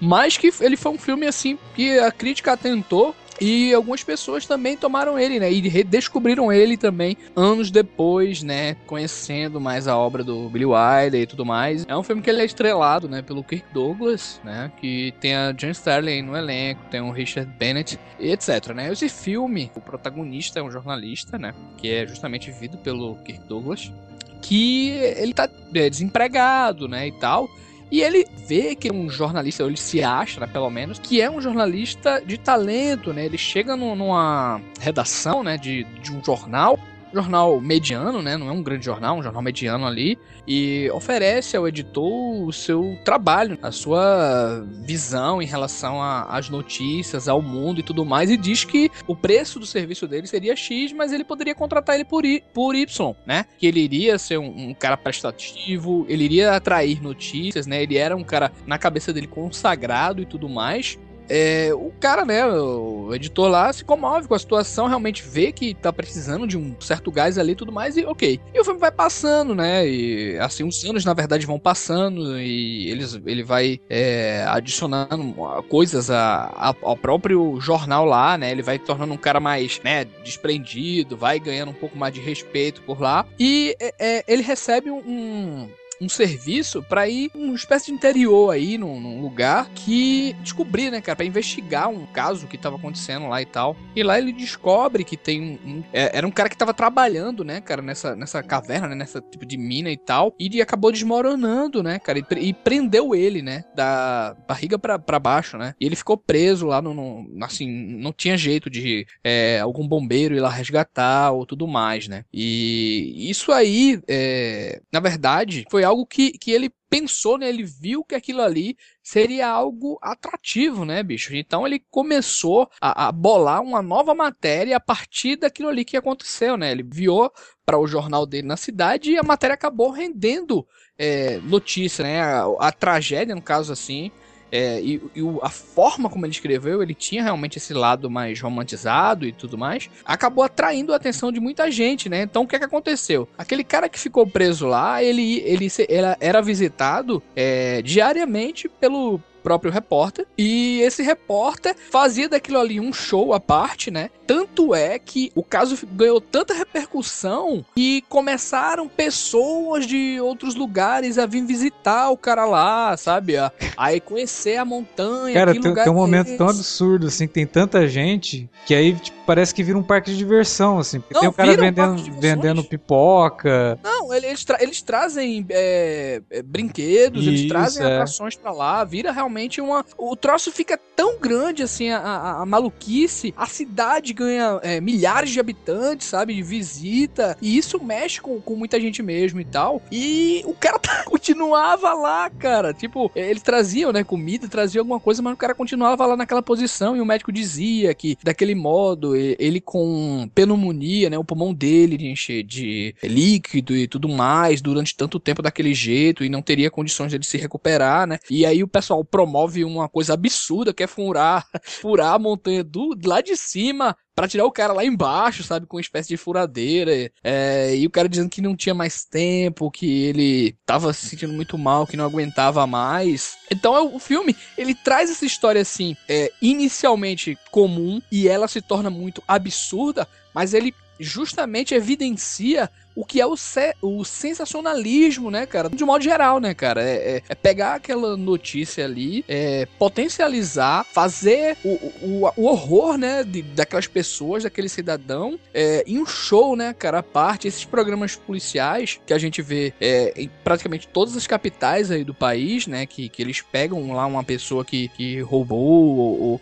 Mas que ele foi um filme assim que a crítica atentou e algumas pessoas também tomaram ele, né? E redescobriram ele também anos depois, né? Conhecendo mais a obra do Billy Wilder e tudo mais. É um filme que ele é estrelado, né? Pelo Kirk Douglas, né? Que tem a Jan Sterling no elenco, tem o Richard Bennett e etc, né? Esse filme, o protagonista é um jornalista, né? Que é justamente vivido pelo Kirk Douglas. Que ele tá é, desempregado, né? E tal. E ele vê que um jornalista, ou ele se acha, né, pelo menos, que é um jornalista de talento, né? Ele chega numa redação, né, de, de um jornal, jornal mediano, né? Não é um grande jornal, um jornal mediano ali, e oferece ao editor o seu trabalho, a sua visão em relação às notícias, ao mundo e tudo mais, e diz que o preço do serviço dele seria X, mas ele poderia contratar ele por, I, por Y, né? Que ele iria ser um, um cara prestativo, ele iria atrair notícias, né? Ele era um cara, na cabeça dele, consagrado e tudo mais. É, o cara, né, o editor lá se comove com a situação, realmente vê que tá precisando de um certo gás ali e tudo mais, e ok. E o filme vai passando, né, e assim, os anos na verdade vão passando, e eles, ele vai é, adicionando coisas a, a- ao próprio jornal lá, né, ele vai tornando um cara mais, né, desprendido, vai ganhando um pouco mais de respeito por lá, e é, é, ele recebe um, um serviço pra ir uma espécie de interior aí, num, num lugar que descobrir, né, cara, pra investigar um caso que tava acontecendo lá e tal. E lá ele descobre que tem um. um- é, era um cara que tava trabalhando, né, cara, nessa, nessa caverna, né, nessa tipo de mina e tal. E acabou desmoronando, né, cara, e, e prendeu ele, né, da barriga pra baixo, né. E ele ficou preso lá no. no- assim, não tinha jeito de é, algum bombeiro ir lá resgatar ou tudo mais, né. E isso aí, é, na verdade, foi algo algo que, que ele pensou, né? Ele viu que aquilo ali seria algo atrativo, né, bicho? Então ele começou a, a bolar uma nova matéria a partir daquilo ali que aconteceu, né? Ele enviou para o jornal dele na cidade e a matéria acabou rendendo é, notícia, né? A, a tragédia, no caso assim, é, e, e a forma como ele escreveu, ele tinha realmente esse lado mais romantizado e tudo mais, acabou atraindo a atenção de muita gente, né? Então o que é que aconteceu? Aquele cara que ficou preso lá, ele, ele era, era visitado é, diariamente pelo próprio repórter e esse repórter fazia daquilo ali um show à parte, né? Tanto é que o caso ganhou tanta repercussão que começaram pessoas de outros lugares a vir visitar o cara lá, sabe? A, aí conhecer a montanha. Cara, tem, tem um é momento tão absurdo, assim, que tem tanta gente que aí tipo, parece que vira um parque de diversão, assim. Porque Não, tem o cara vira um vendendo, vendendo pipoca. Não, ele- eles, tra- eles trazem é, é, brinquedos, eles Isso, trazem é. atrações pra lá, vira realmente uma. O troço fica tão grande assim, a, a- a maluquice, a cidade ganha é, milhares de habitantes, sabe, de visita, e isso mexe com, com muita gente mesmo e tal. E o cara tá- continuava lá, cara. Tipo, eles traziam, né, comida, traziam alguma coisa, mas o cara continuava lá naquela posição, e o médico dizia que daquele modo, ele com pneumonia, né, o pulmão dele de encher de líquido e tudo mais durante tanto tempo daquele jeito e não teria condições de ele se recuperar, né? E aí o pessoal promove uma coisa absurda que é furar, furar a montanha do lá de cima Pra tirar o cara lá embaixo, sabe? Com uma espécie de furadeira. é, e o cara dizendo que não tinha mais tempo, que ele tava se sentindo muito mal, que não aguentava mais. Então é, o filme, ele traz essa história assim, é, inicialmente comum, e ela se torna muito absurda, mas ele justamente evidencia o que é o, se- o sensacionalismo, né, cara? De modo geral, né, cara? É, é- é pegar aquela notícia ali, é, potencializar, fazer o, o, o horror, né, de- daquelas pessoas, daquele cidadão, é, em um show, né, cara, à parte. Esses programas policiais que a gente vê é, em praticamente todas as capitais aí do país, né, que, que eles pegam lá uma pessoa que, que roubou, ou,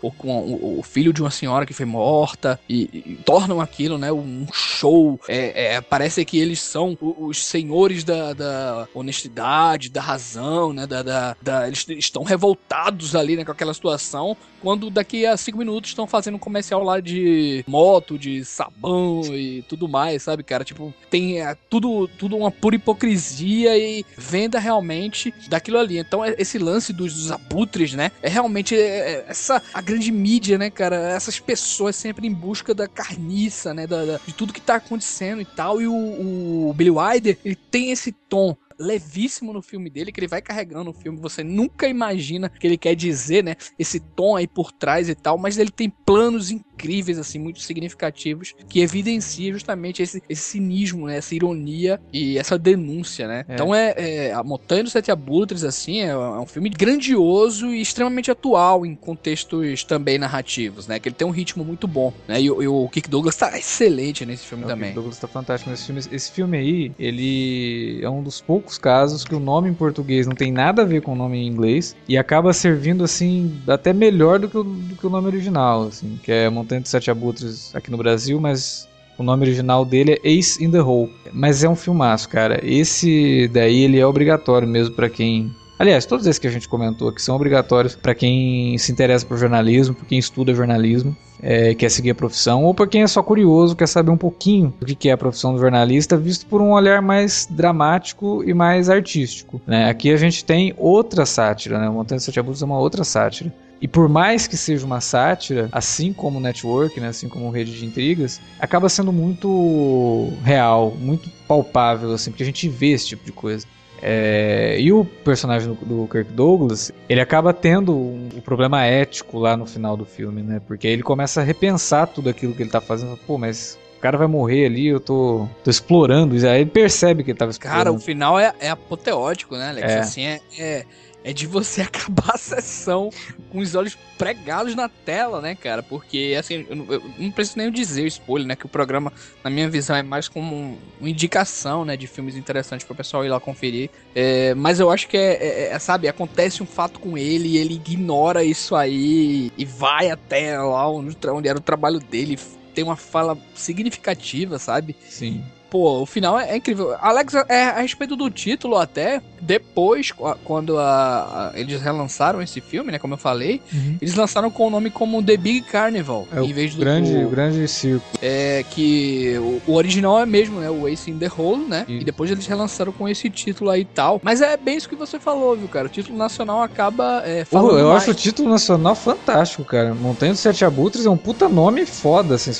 o filho de uma senhora que foi morta, e, e tornam aquilo, né, um show. É, é, parece que eles são os senhores da, da honestidade, da razão, né, da, da, da- eles estão revoltados ali, né, com aquela situação, quando daqui a cinco minutos estão fazendo um comercial lá de moto, de sabão e tudo mais, sabe, cara? Tipo, tem é, tudo, tudo uma pura hipocrisia e venda realmente daquilo ali. Então, é- esse lance dos, dos abutres, né? É realmente é, é, essa a grande mídia, né, cara? Essas pessoas sempre em busca da carniça, né? Da, da- de tudo que tá acontecendo e tal. E o, o Billy Wilder, ele tem esse tom levíssimo no filme dele, que ele vai carregando o filme, você nunca imagina que ele quer dizer, né, esse tom aí por trás e tal, mas ele tem planos incríveis, assim, muito significativos, que evidencia justamente esse, esse cinismo, né, essa ironia e essa denúncia, né. É. Então é, é, A Montanha dos Sete Abutres, assim, é, é um filme grandioso e extremamente atual em contextos também narrativos, né, que ele tem um ritmo muito bom, né, e, o- e o Kick Douglas tá excelente nesse filme O também. Kirk Douglas tá fantástico nesse filme. Esse filme aí, ele é um dos poucos casos que o nome em português não tem nada a ver com o nome em inglês e acaba servindo assim até melhor do que o, do que o nome original, assim, que é Montanha dos Sete Abutres aqui no Brasil, mas o nome original dele é Ace in the Hole. Mas é um filmaço, cara. Esse daí ele é obrigatório mesmo pra quem Aliás, todos esses que a gente comentou aqui são obrigatórios pra quem se interessa por jornalismo, por quem estuda jornalismo é, quer seguir a profissão, ou para quem é só curioso, quer saber um pouquinho do que é a profissão do jornalista, visto por um olhar mais dramático e mais artístico. né? Aqui a gente tem outra sátira, né? o Montanha Sete Abutres é uma outra sátira. E por mais que seja uma sátira, assim como o Network, né, assim como Rede de Intrigas, acaba sendo muito real, muito palpável, assim, porque a gente vê esse tipo de coisa. É, e o personagem do, Kirk Douglas, ele acaba tendo um, um problema ético lá no final do filme, né? Porque aí ele começa a repensar tudo aquilo que ele tá fazendo. Pô, mas o cara vai morrer ali, eu tô, tô explorando isso. Aí ele percebe que ele tava explorando. Cara, o final é, é apoteótico, né, Alex? É. Assim, é, é, é de você acabar a sessão com os olhos pregados na tela, né, cara? Porque, assim, eu, não- eu não preciso nem dizer o spoiler, né? Que o programa, na minha visão, é mais como um- uma indicação, né? De filmes interessantes para o pessoal ir lá conferir. É, mas eu acho que é, é- é, sabe, acontece um fato com ele e ele ignora isso aí e vai até lá onde, onde era o trabalho dele. Tem uma fala significativa, sabe? Sim. Pô, o final é, é incrível. Alex, é, a respeito do título até, depois, qu- quando a- a- eles relançaram esse filme, né, como eu falei, eles lançaram com o nome como The Big Carnival, É o em vez do... grande, o- grande circo. É que o, o original é mesmo, né? O Ace in the Hole, né? Isso. E depois eles relançaram com esse título aí e tal. Mas é bem isso que você falou, viu, cara? O título nacional acaba é, falando eu mais. acho o título nacional fantástico, cara. Montanha dos Sete Abutres é um puta nome foda, assim.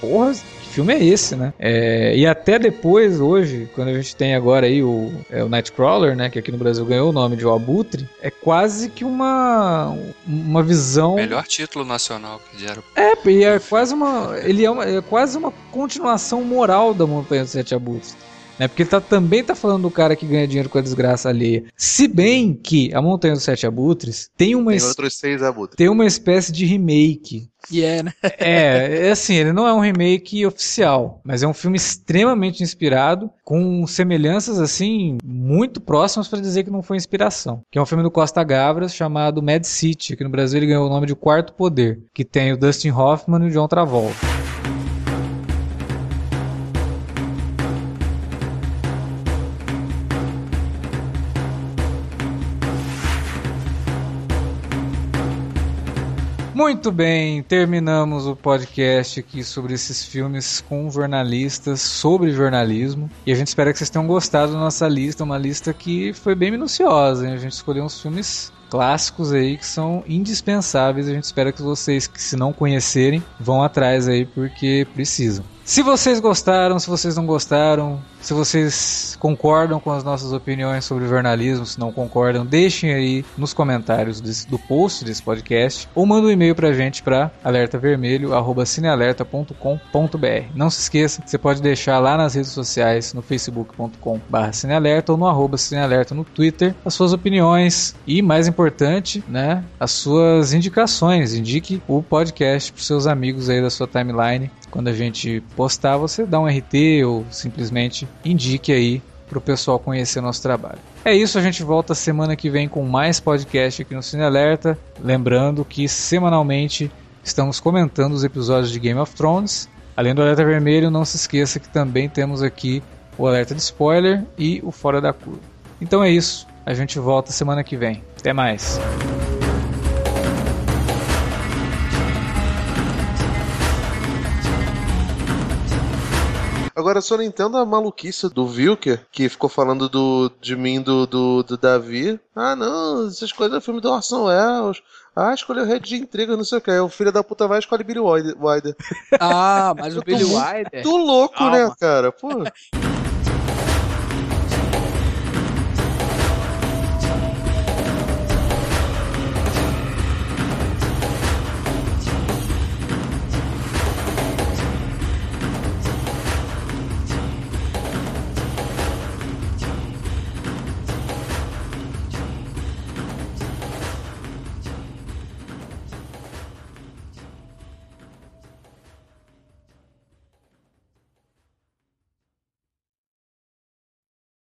Porra, filme é esse, né? É, e até depois, hoje, quando a gente tem agora aí o, é, o Nightcrawler, né? Que aqui no Brasil ganhou o nome de O Abutre, é quase que uma, uma visão... Melhor título nacional que deram. É, e é quase uma. Ele é, uma, é quase uma continuação moral da Montanha dos Sete Abutres. Né? Porque ele tá, também tá falando do cara que ganha dinheiro com a desgraça alheia. Se bem que a Montanha dos Sete Abutres tem uma, Tem es- outros seis abutres. tem uma espécie de remake. E é, né? É, é assim, ele não é um remake oficial, mas é um filme extremamente inspirado, com semelhanças assim muito próximas para dizer que não foi inspiração. Que é um filme do Costa Gavras chamado Mad City, que no Brasil ele ganhou o nome de Quarto Poder, que tem o Dustin Hoffman e o John Travolta. Muito bem, terminamos o podcast aqui sobre esses filmes com jornalistas sobre jornalismo. E a gente espera que vocês tenham gostado da nossa lista, uma lista que foi bem minuciosa. Hein? A gente escolheu uns filmes clássicos aí que são indispensáveis. A gente espera que vocês, que se não conhecerem, vão atrás aí porque precisam. Se vocês gostaram, se vocês não gostaram, se vocês concordam com as nossas opiniões sobre jornalismo, se não concordam, deixem aí nos comentários do post desse podcast ou manda um e-mail pra gente pra alertavermelho@cinealerta.com.br. Não se esqueça, você pode deixar lá nas redes sociais, no facebook.com/cinealerta ou no arroba cinealerta no Twitter, as suas opiniões e mais importante, né, as suas indicações. Indique o podcast pros seus amigos aí da sua timeline. Quando a gente postar, você dá um RT ou simplesmente indique aí para o pessoal conhecer nosso trabalho. É isso, a gente volta semana que vem com mais podcast aqui no Cine Alerta. Lembrando que semanalmente estamos comentando os episódios de Game of Thrones. Além do Alerta Vermelho, não se esqueça que também temos aqui o Alerta de Spoiler e o Fora da Curva. Então é isso, a gente volta semana que vem. Até mais. Agora, só não entendo a maluquice do Wilker, que ficou falando do, de mim, do, do, do Davi. Ah, não, essas coisas do filme do Orson Welles. Ah, escolheu Rede de Intriga, não sei o que. O filho da puta vai e escolhe Billy Wilder. Ah, mas o Billy muito Wilder... Tu louco, Calma. né, cara? Pô.